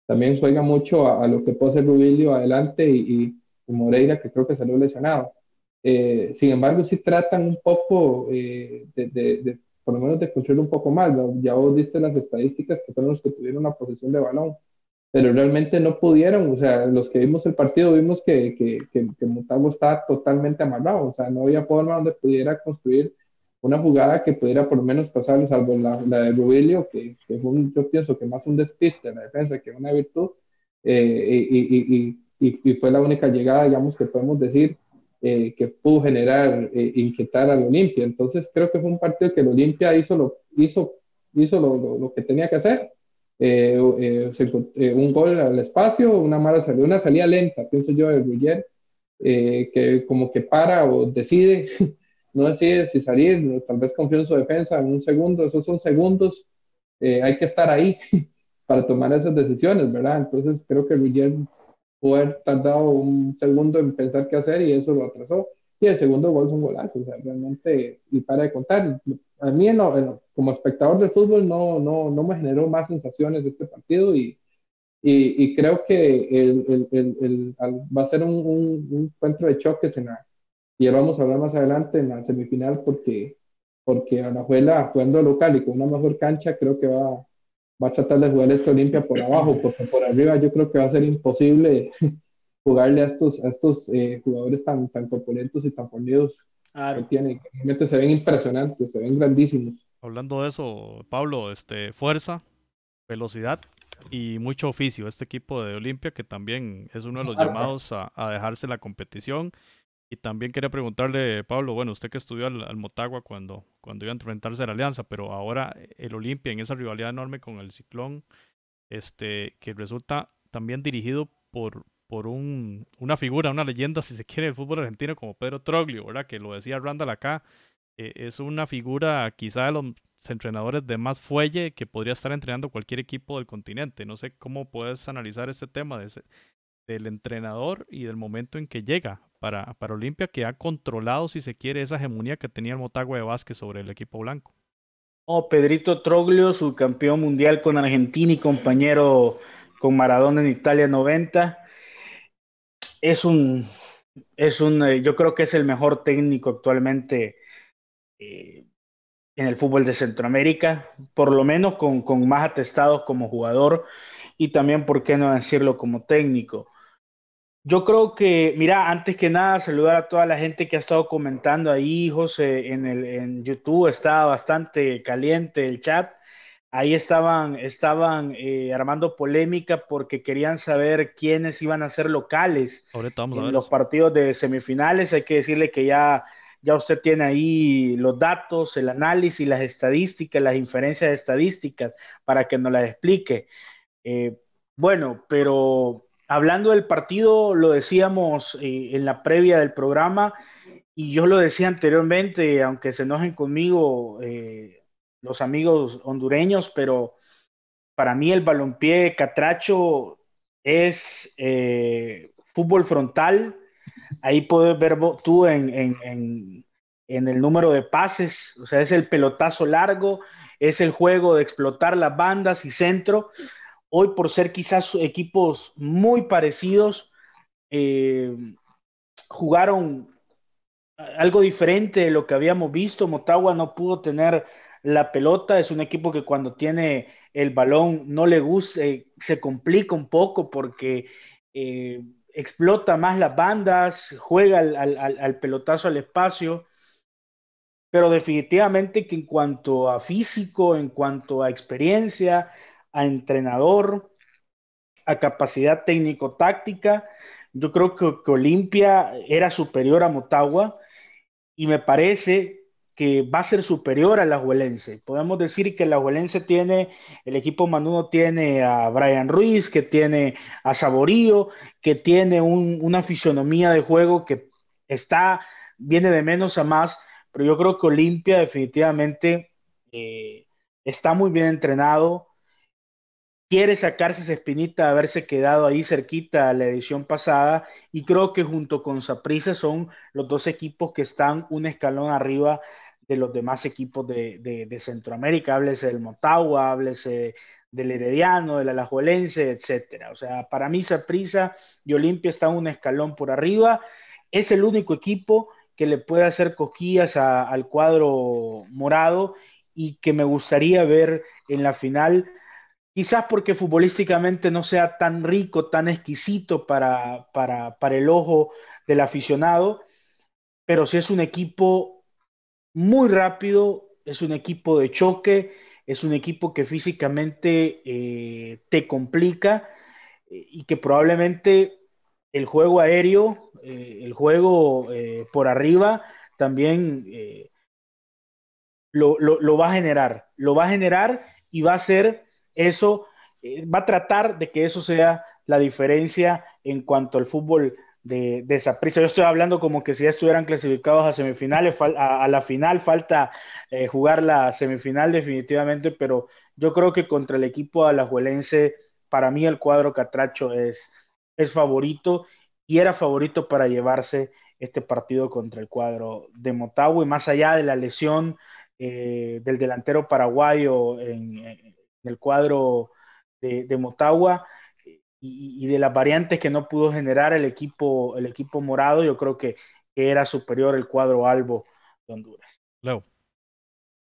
también juega mucho a, lo que puede ser Rubilio adelante y, Moreira, que creo que salió lesionado. Eh, sin embargo, sí tratan un poco eh, de, por lo menos de construir un poco más. Ya vos diste las estadísticas que fueron los que tuvieron una posición de balón, pero realmente no pudieron. O sea, los que vimos el partido vimos que, que, que, que estaba totalmente amarrado. O sea, no había forma donde pudiera construir una jugada que pudiera por lo menos pasar, salvo la, de Rubilio, que, que, fue un, yo pienso que más un despiste en la defensa que una virtud, eh, y, y, y, fue la única llegada, digamos, que podemos decir eh, que pudo generar, eh, inquietar al Olimpia. Entonces creo que fue un partido que el Olimpia hizo lo, hizo, hizo lo, lo, que tenía que hacer. un gol al espacio, una mala salida, una salida lenta, pienso yo, de Ruggier, que como que para o decide, no decide si salir, tal vez confió en su defensa en un segundo, esos son segundos, hay que estar ahí para tomar esas decisiones, ¿verdad? Entonces creo que Ruggier pudo haber tardado un segundo en pensar qué hacer y eso lo atrasó. Y el segundo gol es un golazo, o sea, realmente, y para de contar, a mí como espectador de fútbol no, no, no me generó más sensaciones de este partido y, y, creo que el, el, va a ser un, un, encuentro de choques en la, y ya vamos a hablar más adelante en la semifinal porque, porque Anajuela jugando local y con una mejor cancha creo que va, va a tratar de jugar esto limpia por abajo, porque por arriba yo creo que va a ser imposible jugarle a estos, a estos eh, jugadores tan, tan corpulentos y tan fornidos claro. que tienen. Realmente se ven impresionantes, se ven grandísimos.
Hablando de eso, Pablo, este, fuerza, velocidad y mucho oficio. Este equipo de Olimpia que también es uno de los llamados a, a dejarse la competición y también quería preguntarle, Pablo, bueno, usted que estudió al, Motagua cuando, cuando iba a enfrentarse a la Alianza, pero ahora el Olimpia en esa rivalidad enorme con el Ciclón, este, que resulta también dirigido por, por un, una figura, una leyenda, si se quiere, del fútbol argentino como Pedro Troglio, ¿verdad? Que lo decía Randall acá, eh, es una figura quizá de los entrenadores de más fuelle que podría estar entrenando cualquier equipo del continente. No sé cómo puedes analizar este tema de ese, del entrenador y del momento en que llega para, para Olimpia, que ha controlado, si se quiere, esa hegemonía que tenía el Motagua de Vázquez sobre el equipo blanco.
Oh, Pedrito Troglio, su campeón mundial con Argentina y compañero con Maradona en Italia 90. Es un, es un, eh, yo creo que es el mejor técnico actualmente eh, en el fútbol de Centroamérica, por lo menos con, con más atestados como jugador y también, ¿por qué no decirlo como técnico? Yo creo que, mira, antes que nada, saludar a toda la gente que ha estado comentando ahí, José, en, el, en YouTube está bastante caliente el chat. Ahí estaban, estaban eh, armando polémica porque querían saber quiénes iban a ser locales en los partidos de semifinales. Hay que decirle que ya, ya usted tiene ahí los datos, el análisis, las estadísticas, las inferencias estadísticas para que nos las explique. Eh, bueno, pero hablando del partido, lo decíamos eh, en la previa del programa y yo lo decía anteriormente, aunque se enojen conmigo eh, los amigos hondureños, pero para mí el balompié catracho es eh, fútbol frontal. Ahí puedes ver tú en, en, en el número de pases, o sea, es el pelotazo largo, es el juego de explotar las bandas y centro Hoy, por ser quizás equipos muy parecidos, eh, jugaron algo diferente de lo que habíamos visto. Motagua no pudo tener la pelota, es un equipo que cuando tiene el balón no le gusta, eh, se complica un poco porque eh, explota más las bandas, juega al, pelotazo al espacio, pero definitivamente que en cuanto a físico, en cuanto a experiencia, a entrenador, a capacidad técnico-táctica. Yo creo que, Olimpia era superior a Motagua y me parece que va a ser superior a la Juelense. Podemos decir que la Juelense tiene, el equipo Manudo tiene a Brian Ruiz, que tiene a Saborío, que tiene una fisonomía de juego que está, viene de menos a más, pero yo creo que Olimpia definitivamente eh, está muy bien entrenado, quiere sacarse esa espinita de haberse quedado ahí cerquita a la edición pasada y creo que junto con Saprissa son los dos equipos que están un escalón arriba de los demás equipos de, de, Centroamérica, háblese del Motagua, háblese del Herediano, del Alajuelense, etcétera. O sea, para mí Saprissa y Olimpia están un escalón por arriba, es el único equipo que le puede hacer cosquillas al cuadro morado y que me gustaría ver en la final Quizás porque futbolísticamente no sea tan rico, tan exquisito para, para, para el ojo del aficionado, pero sí es un equipo muy rápido, es un equipo de choque, es un equipo que físicamente eh, te complica eh, y que probablemente el juego aéreo, eh, el juego por arriba, también lo, lo, va a generar, lo va a generar y va a ser eso eh, va a tratar de que eso sea la diferencia en cuanto al fútbol de, de esa prisa. Yo estoy hablando como que si ya estuvieran clasificados a semifinales, a, la final falta eh, jugar la semifinal definitivamente, pero yo creo que contra el equipo alajuelense, para mí el cuadro Catracho es, es favorito y era favorito para llevarse este partido contra el cuadro de Motagua y más allá de la lesión eh, del delantero paraguayo en, el cuadro de, Motagua y, de las variantes que no pudo generar el equipo, el equipo morado, yo creo que, que era superior el cuadro albo de Honduras.
Leo.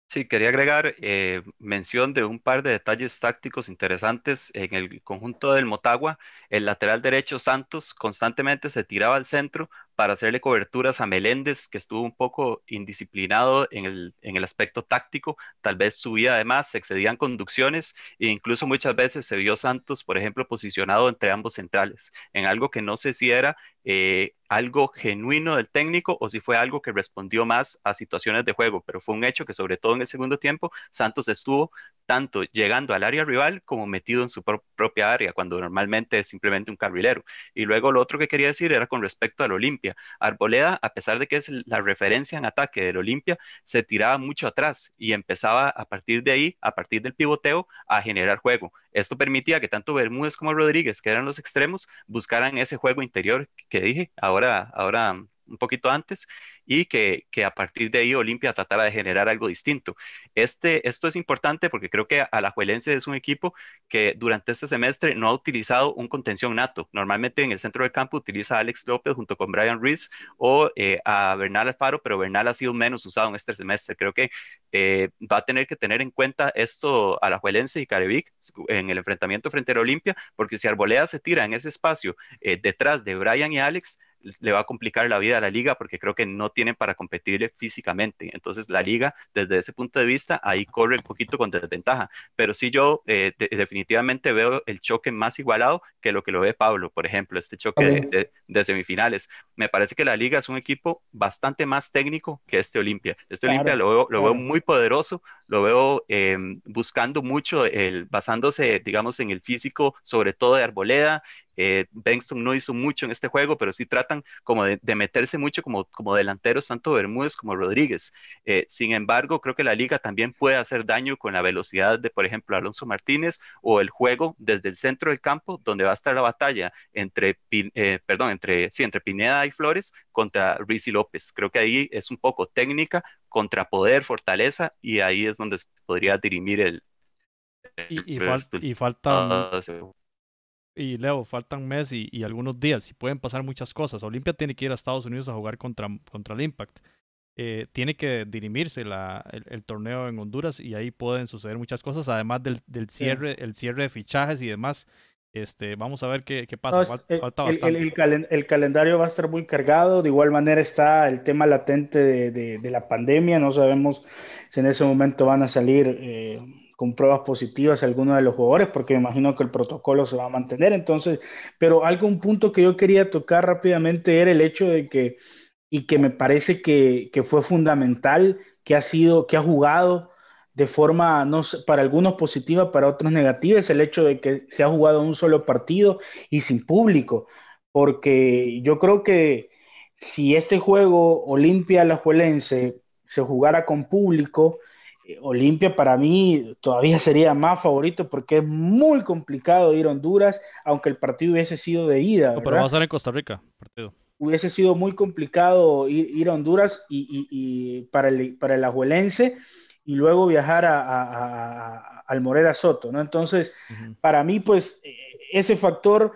Sí, quería agregar eh, mención de un par de detalles tácticos interesantes en el conjunto del Motagua. El lateral derecho Santos constantemente se tiraba al centro para hacerle coberturas a Meléndez, que estuvo un poco indisciplinado en el, en el aspecto táctico, tal vez subía además, se excedían conducciones e incluso muchas veces se vio Santos, por ejemplo, posicionado entre ambos centrales, en algo que no sé si era eh, algo genuino del técnico o si fue algo que respondió más a situaciones de juego, pero fue un hecho que sobre todo en el segundo tiempo Santos estuvo tanto llegando al área rival como metido en su propia área, cuando normalmente es simplemente un carrilero. Y luego lo otro que quería decir era con respecto al Olimpia. Arboleda, a pesar de que es la referencia en ataque del Olimpia, se tiraba mucho atrás y empezaba a partir de ahí, a partir del pivoteo, a generar juego. Esto permitía que tanto Bermúdez como Rodríguez, que eran los extremos, buscaran ese juego interior que dije ahora, ahora un poquito antes y que, que, a partir de ahí Olimpia tratara de generar algo distinto. Este, esto es importante porque creo que Alajuelense es un equipo que durante este semestre no ha utilizado un contención nato. Normalmente en el centro del campo utiliza a Alex López junto con Brian Reese o eh, a Bernal Alfaro, pero Bernal ha sido menos usado en este semestre. Creo que eh, va a tener que tener en cuenta esto Alajuelense y Carevic en el enfrentamiento frente a Olimpia, porque si Arboleda se tira en ese espacio eh, detrás de Brian y Alex, le va a complicar la vida a la liga porque creo que no tienen para competir físicamente. Entonces la liga, desde ese punto de vista, ahí corre un poquito con desventaja. Pero sí yo eh, definitivamente veo el choque más igualado que lo que lo ve Pablo, por ejemplo, este choque de, semifinales. Me parece que la liga es un equipo bastante más técnico que este Olimpia. Este Olimpia lo, veo, lo veo muy poderoso, lo veo em, buscando mucho, el, basándose, digamos, en el físico, sobre todo de Arboleda, eh, no hizo mucho en este juego, pero sí tratan como de, meterse mucho como, como delanteros, tanto Bermúdez como Rodríguez. Eh, sin embargo, creo que la liga también puede hacer daño con la velocidad de, por ejemplo, Alonso Martínez o el juego desde el centro del campo, donde va a estar la batalla entre, eh, perdón, entre, sí, entre Pineda y Flores contra Rizzi López. Creo que ahí es un poco técnica contra poder, fortaleza, y ahí es donde se podría dirimir el...
y, y, falta y Leo, faltan mes y, y, algunos días y pueden pasar muchas cosas. Olimpia tiene que ir a Estados Unidos a jugar contra, contra el Impact. Eh, tiene que dirimirse la, el, torneo en Honduras y ahí pueden suceder muchas cosas, además del, del cierre, el cierre de fichajes y demás. Este, vamos a ver qué, qué pasa.
Falta, bastante. El, calendario va a estar muy cargado. De igual manera está el tema latente de, de, de la pandemia. No sabemos si en ese momento van a salir eh, con pruebas positivas algunos de los jugadores, porque me imagino que el protocolo se va a mantener. Entonces, pero algo, un punto que yo quería tocar rápidamente era el hecho de que, y que me parece que, que fue fundamental, que ha sido, que ha jugado de forma, no para algunos positiva, para otros negativa, es el hecho de que se ha jugado un solo partido y sin público, porque yo creo que si este juego Olimpia-Alajuelense se jugara con público, Olimpia para mí todavía sería más favorito porque es muy complicado ir a Honduras, aunque el partido hubiese sido de ida.
pero va a ser en Costa Rica, partido.
Hubiese sido muy complicado ir, a Honduras y, para, el, para el ajuelense y luego viajar a, al Morera Soto, ¿no? Entonces, para mí, pues, ese factor,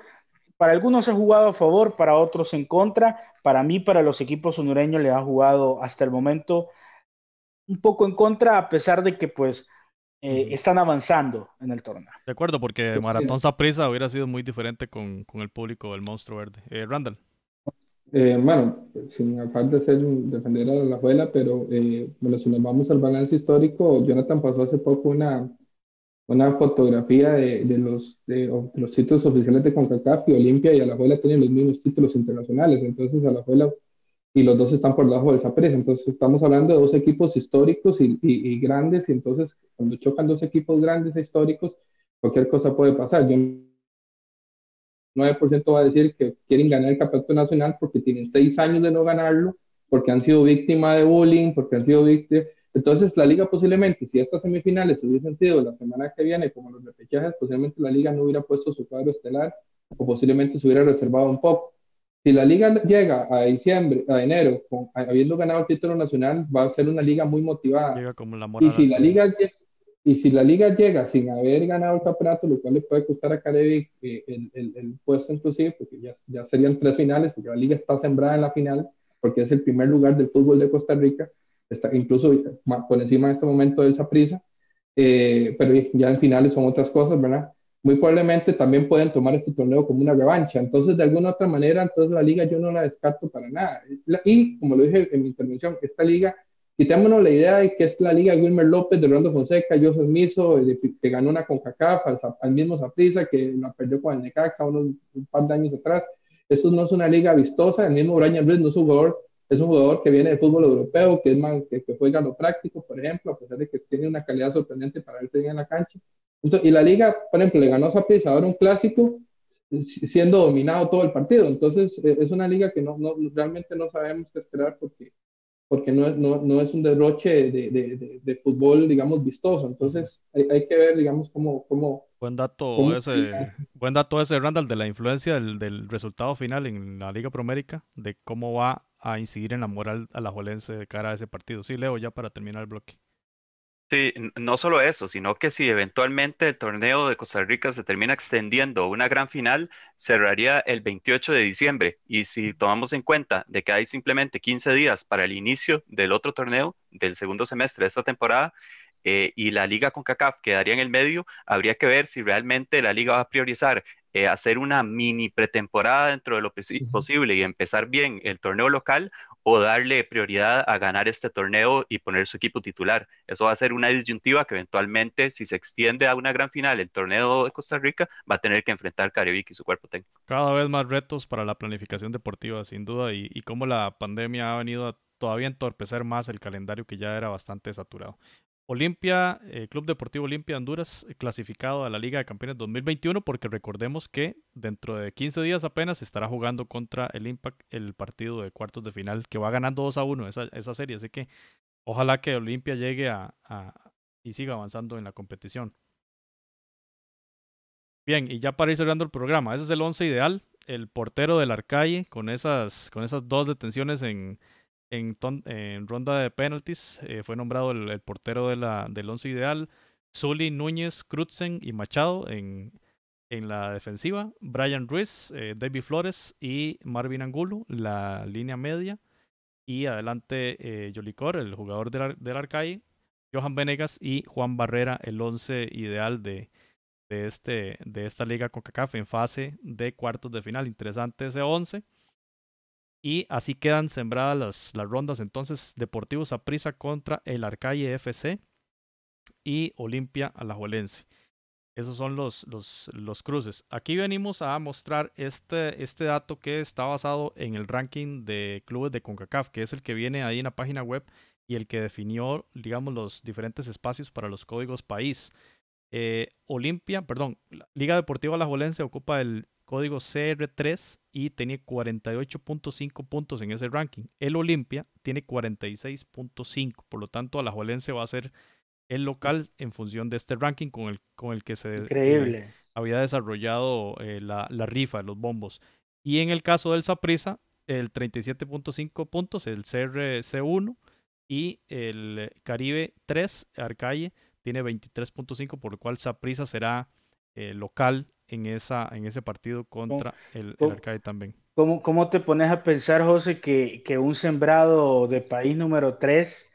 para algunos ha jugado a favor, para otros en contra. Para mí, para los equipos hondureños, le ha jugado hasta el momento un poco en contra, a pesar de que pues eh, están avanzando en el torneo.
De acuerdo, porque Maratón Saprisa hubiera sido muy diferente con, con, el público del Monstruo Verde. Eh, Randall.
Eh, bueno, sin afán de ser defender a la abuela, pero bueno, si nos vamos al balance histórico, Jonathan pasó hace poco una, una fotografía de, de los, de, los títulos oficiales de CONCACAF y Olimpia y a la abuela tienen los mismos títulos internacionales. Entonces, a la abuela y los dos están por debajo del Saprissa. Entonces, estamos hablando de dos equipos históricos y, y, grandes, y entonces, cuando chocan dos equipos grandes e históricos, cualquier cosa puede pasar. Yo 9% va a decir que quieren ganar el campeonato nacional porque tienen seis años de no ganarlo, porque han sido víctimas de bullying, porque han sido víctimas. Entonces, la liga posiblemente, si estas semifinales hubiesen sido la semana que viene, como los repechajes, posiblemente la liga no hubiera puesto su cuadro estelar o posiblemente se hubiera reservado un poco. Si la liga llega a diciembre, a enero, habiendo ganado el título nacional, va a ser una liga muy motivada. y si la liga y si la liga llega sin haber ganado el campeonato, lo cual le puede costar a Carevic eh, el, el, el, puesto inclusive, porque ya, ya serían tres finales, porque la liga está sembrada en la final, porque es el primer lugar del fútbol de Costa Rica, está incluso por encima de este momento del Saprissa, eh, pero ya en finales son otras cosas, ¿verdad? Muy probablemente también pueden tomar este torneo como una revancha. Entonces, de alguna otra manera, entonces la liga yo no la descarto para nada. Y, como lo dije en mi intervención, esta liga quitémonos la idea de que es la liga de Wilmer López, de Rolando Fonseca, Joseph Miso, que ganó una CONCACAF, al, al mismo Zaprisa, que la perdió con el Necaxa unos, un par de años atrás. Eso no es una liga vistosa, el mismo Brian Ruiz no es un jugador, es un jugador que viene del fútbol europeo, que, es más, que, juega lo práctico, por ejemplo, a pesar de que tiene una calidad sorprendente para verse bien en la cancha. y la liga, por ejemplo, le ganó a Zaprisa ahora un clásico, siendo dominado todo el partido. Entonces, e, es una liga que no, no, realmente no sabemos qué esperar porque porque no, no, no es un derroche de, de, de, fútbol, digamos, vistoso. Entonces, hay, hay, que ver, digamos, cómo... cómo
buen dato ese, buen dato ese, Randall, de la influencia del, del, resultado final en la Liga Promérica, de cómo va a incidir en la moral a la Jolense de cara a ese partido. Sí, Leo, ya para terminar el bloque.
Sí, no solo eso, sino que si eventualmente el torneo de Costa Rica se termina extendiendo a una gran final, cerraría el 28 de diciembre. Y si tomamos en cuenta de que hay simplemente 15 días para el inicio del otro torneo del segundo semestre de esta temporada, eh, y la liga con CACAF quedaría en el medio, habría que ver si realmente la liga va a priorizar eh, hacer una mini pretemporada dentro de lo posible y empezar bien el torneo local o darle prioridad a ganar este torneo y poner su equipo titular. Eso va a ser una disyuntiva que eventualmente, si se extiende a una gran final el torneo de Costa Rica, va a tener que enfrentar Caribic y su cuerpo técnico.
Cada vez más retos para la planificación deportiva, sin duda, y, y cómo la pandemia ha venido a todavía entorpecer más el calendario que ya era bastante saturado. Olimpia, eh, Club Deportivo Olimpia Honduras, eh, clasificado a la Liga de Campeones 2021, porque recordemos que dentro de 15 días apenas estará jugando contra el Impact el partido de cuartos de final, que va ganando 2 a 1 esa, esa serie. Así que ojalá que Olimpia llegue a, y siga avanzando en la competición. Bien, y ya para ir cerrando el programa, ese es el 11 ideal. El portero del Arcalle, con esas, con esas dos detenciones en, en, ronda de penalties eh, fue nombrado el, portero del once ideal. Zully, Núñez, Crutzen y Machado en, la defensiva. Brian Ruiz, eh, David Flores y Marvin Angulo, la línea media. Y adelante eh, Yolicor, el jugador del, del. Johan Venegas y Juan Barrera, el once ideal de, de, este, de esta liga CONCACAF en fase de cuartos de final. Interesante ese once. Y así quedan sembradas las, las rondas entonces Deportivo Saprissa contra el Arcalle FC y Olimpia Alajuelense. Esos son los, los, los, cruces. Aquí venimos a mostrar este, este dato que está basado en el ranking de clubes de CONCACAF, que es el que viene ahí en la página web y el que definió, digamos, los diferentes espacios para los códigos país. Eh, Olimpia, perdón, Liga Deportiva Alajuelense ocupa el código CR3 y tenía 48.5 puntos en ese ranking. El Olimpia tiene 46.5, por lo tanto Alajuelense va a ser el local en función de este ranking con el, con el que se
eh,
había desarrollado eh, la, la, rifa, los bombos. Y en el caso del Saprisa, el 37.5 puntos, el CRC1 y el Caribe 3, Arcalle, tiene 23.5, por lo cual Saprisa será eh, local en, esa, en ese partido contra el, el Arcade también.
¿Cómo, ¿Cómo te pones a pensar, José, que, que un sembrado de país número 3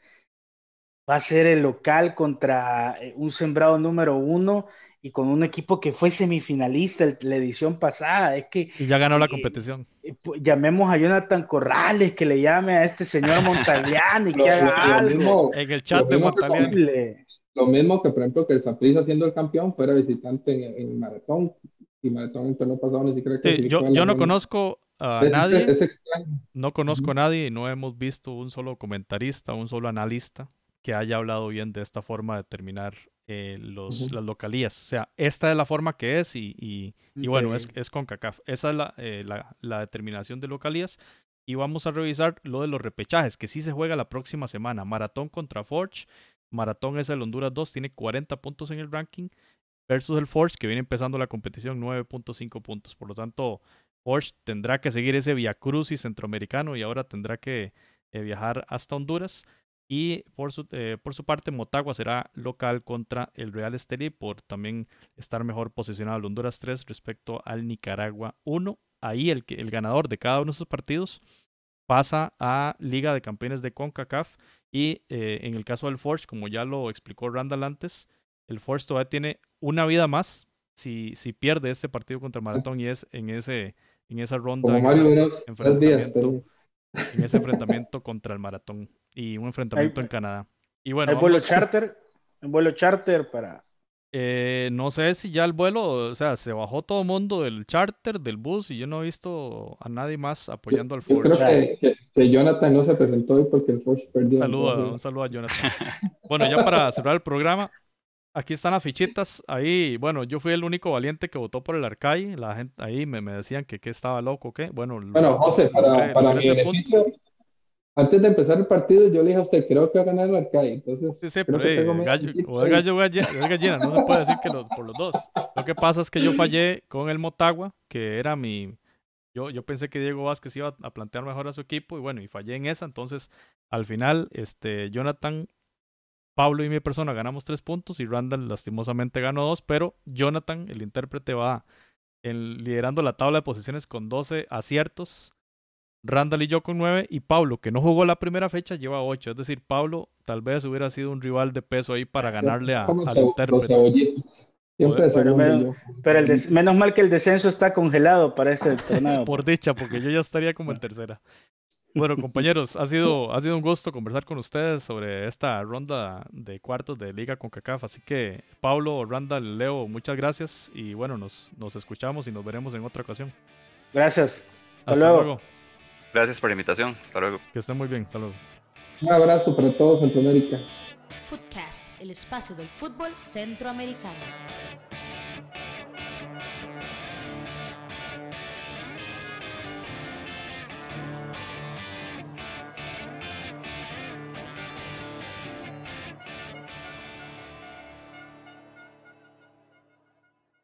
va a ser el local contra eh, un sembrado número 1 y con un equipo que fue semifinalista la edición pasada? Es que,
y ya ganó la eh, competición.
Pues, llamemos a Jonathan Corrales, que le llame a este señor Montagliani, que haga algo.
en el chat de Montagliani.
Lo mismo que, por ejemplo, que el Saprissa siendo el campeón fuera visitante en, Maratón. Y Maratón el torneo pasado ni siquiera
sí, yo, yo no conozco a nadie. Es extraño. No conozco a nadie y no hemos visto un solo comentarista, un solo analista que haya hablado bien de esta forma de terminar eh, los,
Ujú.
las localías. O sea, esta es la forma que es y, y- y bueno, es, es con CACAF. Esa es la, eh, la, la determinación de localías. Y vamos a revisar lo de los repechajes, que sí se juega la próxima semana. Maratón contra Forge. Maratón es el Honduras 2, tiene 40 puntos en el ranking. Versus el Forge, que viene empezando la competición, 9.5 puntos. Por lo tanto, Forge tendrá que seguir ese Via Crucis centroamericano y ahora tendrá que eh, viajar hasta Honduras. Y por su, eh, por su parte, Motagua será local contra el Real Estelí por también estar mejor posicionado el Honduras 3 respecto al Nicaragua 1. Ahí el, el ganador de cada uno de esos partidos pasa a Liga de Campeones de CONCACAF. Y eh, en el caso del Forge, como ya lo explicó Randall antes, el Forge todavía tiene una vida más si, si pierde este partido contra Maratón y es en, ese, en esa ronda.
Como
en
Mario Bros. Días.
enfrentamiento en ese enfrentamiento contra el maratón y un enfrentamiento en Canadá. Y bueno,
Hay vuelo charter, un vuelo charter para
eh, no sé si ya el vuelo, o sea, se bajó todo el mundo del charter, del bus, y yo no he visto a nadie más apoyando al
Yo creo
Forge.
que, que- que Jonathan no se presentó hoy porque el Forge perdió.
Un saludo, a-
entonces-
un saludo a Jonathan. Bueno, ya para cerrar el programa, aquí están las fichitas. Ahí, bueno, yo fui el único valiente que votó por el Arcai. La gente ahí me, me decían que, que estaba loco, ¿qué? Bueno,
Bueno, José, para,
logré-
para
logré
mi
ese punto.
Antes de empezar el partido, yo le dije a usted, creo que va a ganar el Arcai. Entonces,
Sí, sí, pero
medio
gallo, o gallo es gallina, no se puede decir que los, por los dos. Lo que pasa es que yo fallé con el Motagua, que era mi... Yo, yo pensé que Diego Vázquez iba a plantear mejor a su equipo y bueno, y fallé en esa. Entonces, al final, este, Jonathan, Pablo y mi persona ganamos tres puntos y Randall lastimosamente ganó dos, pero Jonathan, el intérprete, va en- liderando la tabla de posiciones con 12 aciertos. Randall y yo con 9 y Pablo, que no jugó la primera fecha, lleva 8. Es decir, Pablo tal vez hubiera sido un rival de peso ahí para ganarle a- al intérprete.
Siempre
pero-
yo.
Pero el des- menos mal que el descenso está congelado para este torneo.
Por dicha, porque yo ya estaría como en tercera. Bueno, compañeros, ha sido, ha sido un gusto conversar con ustedes sobre esta ronda de cuartos de Liga con CACAF. Así que, Pablo, Randall, Leo, muchas gracias. Y bueno, nos, nos escuchamos y nos veremos en otra ocasión.
Gracias. Hasta,
Hasta
luego.
luego.
Gracias por la invitación. Hasta luego.
Que estén muy bien. Saludos.
Un abrazo para todos Centroamérica.
Footcast, el espacio del fútbol centroamericano.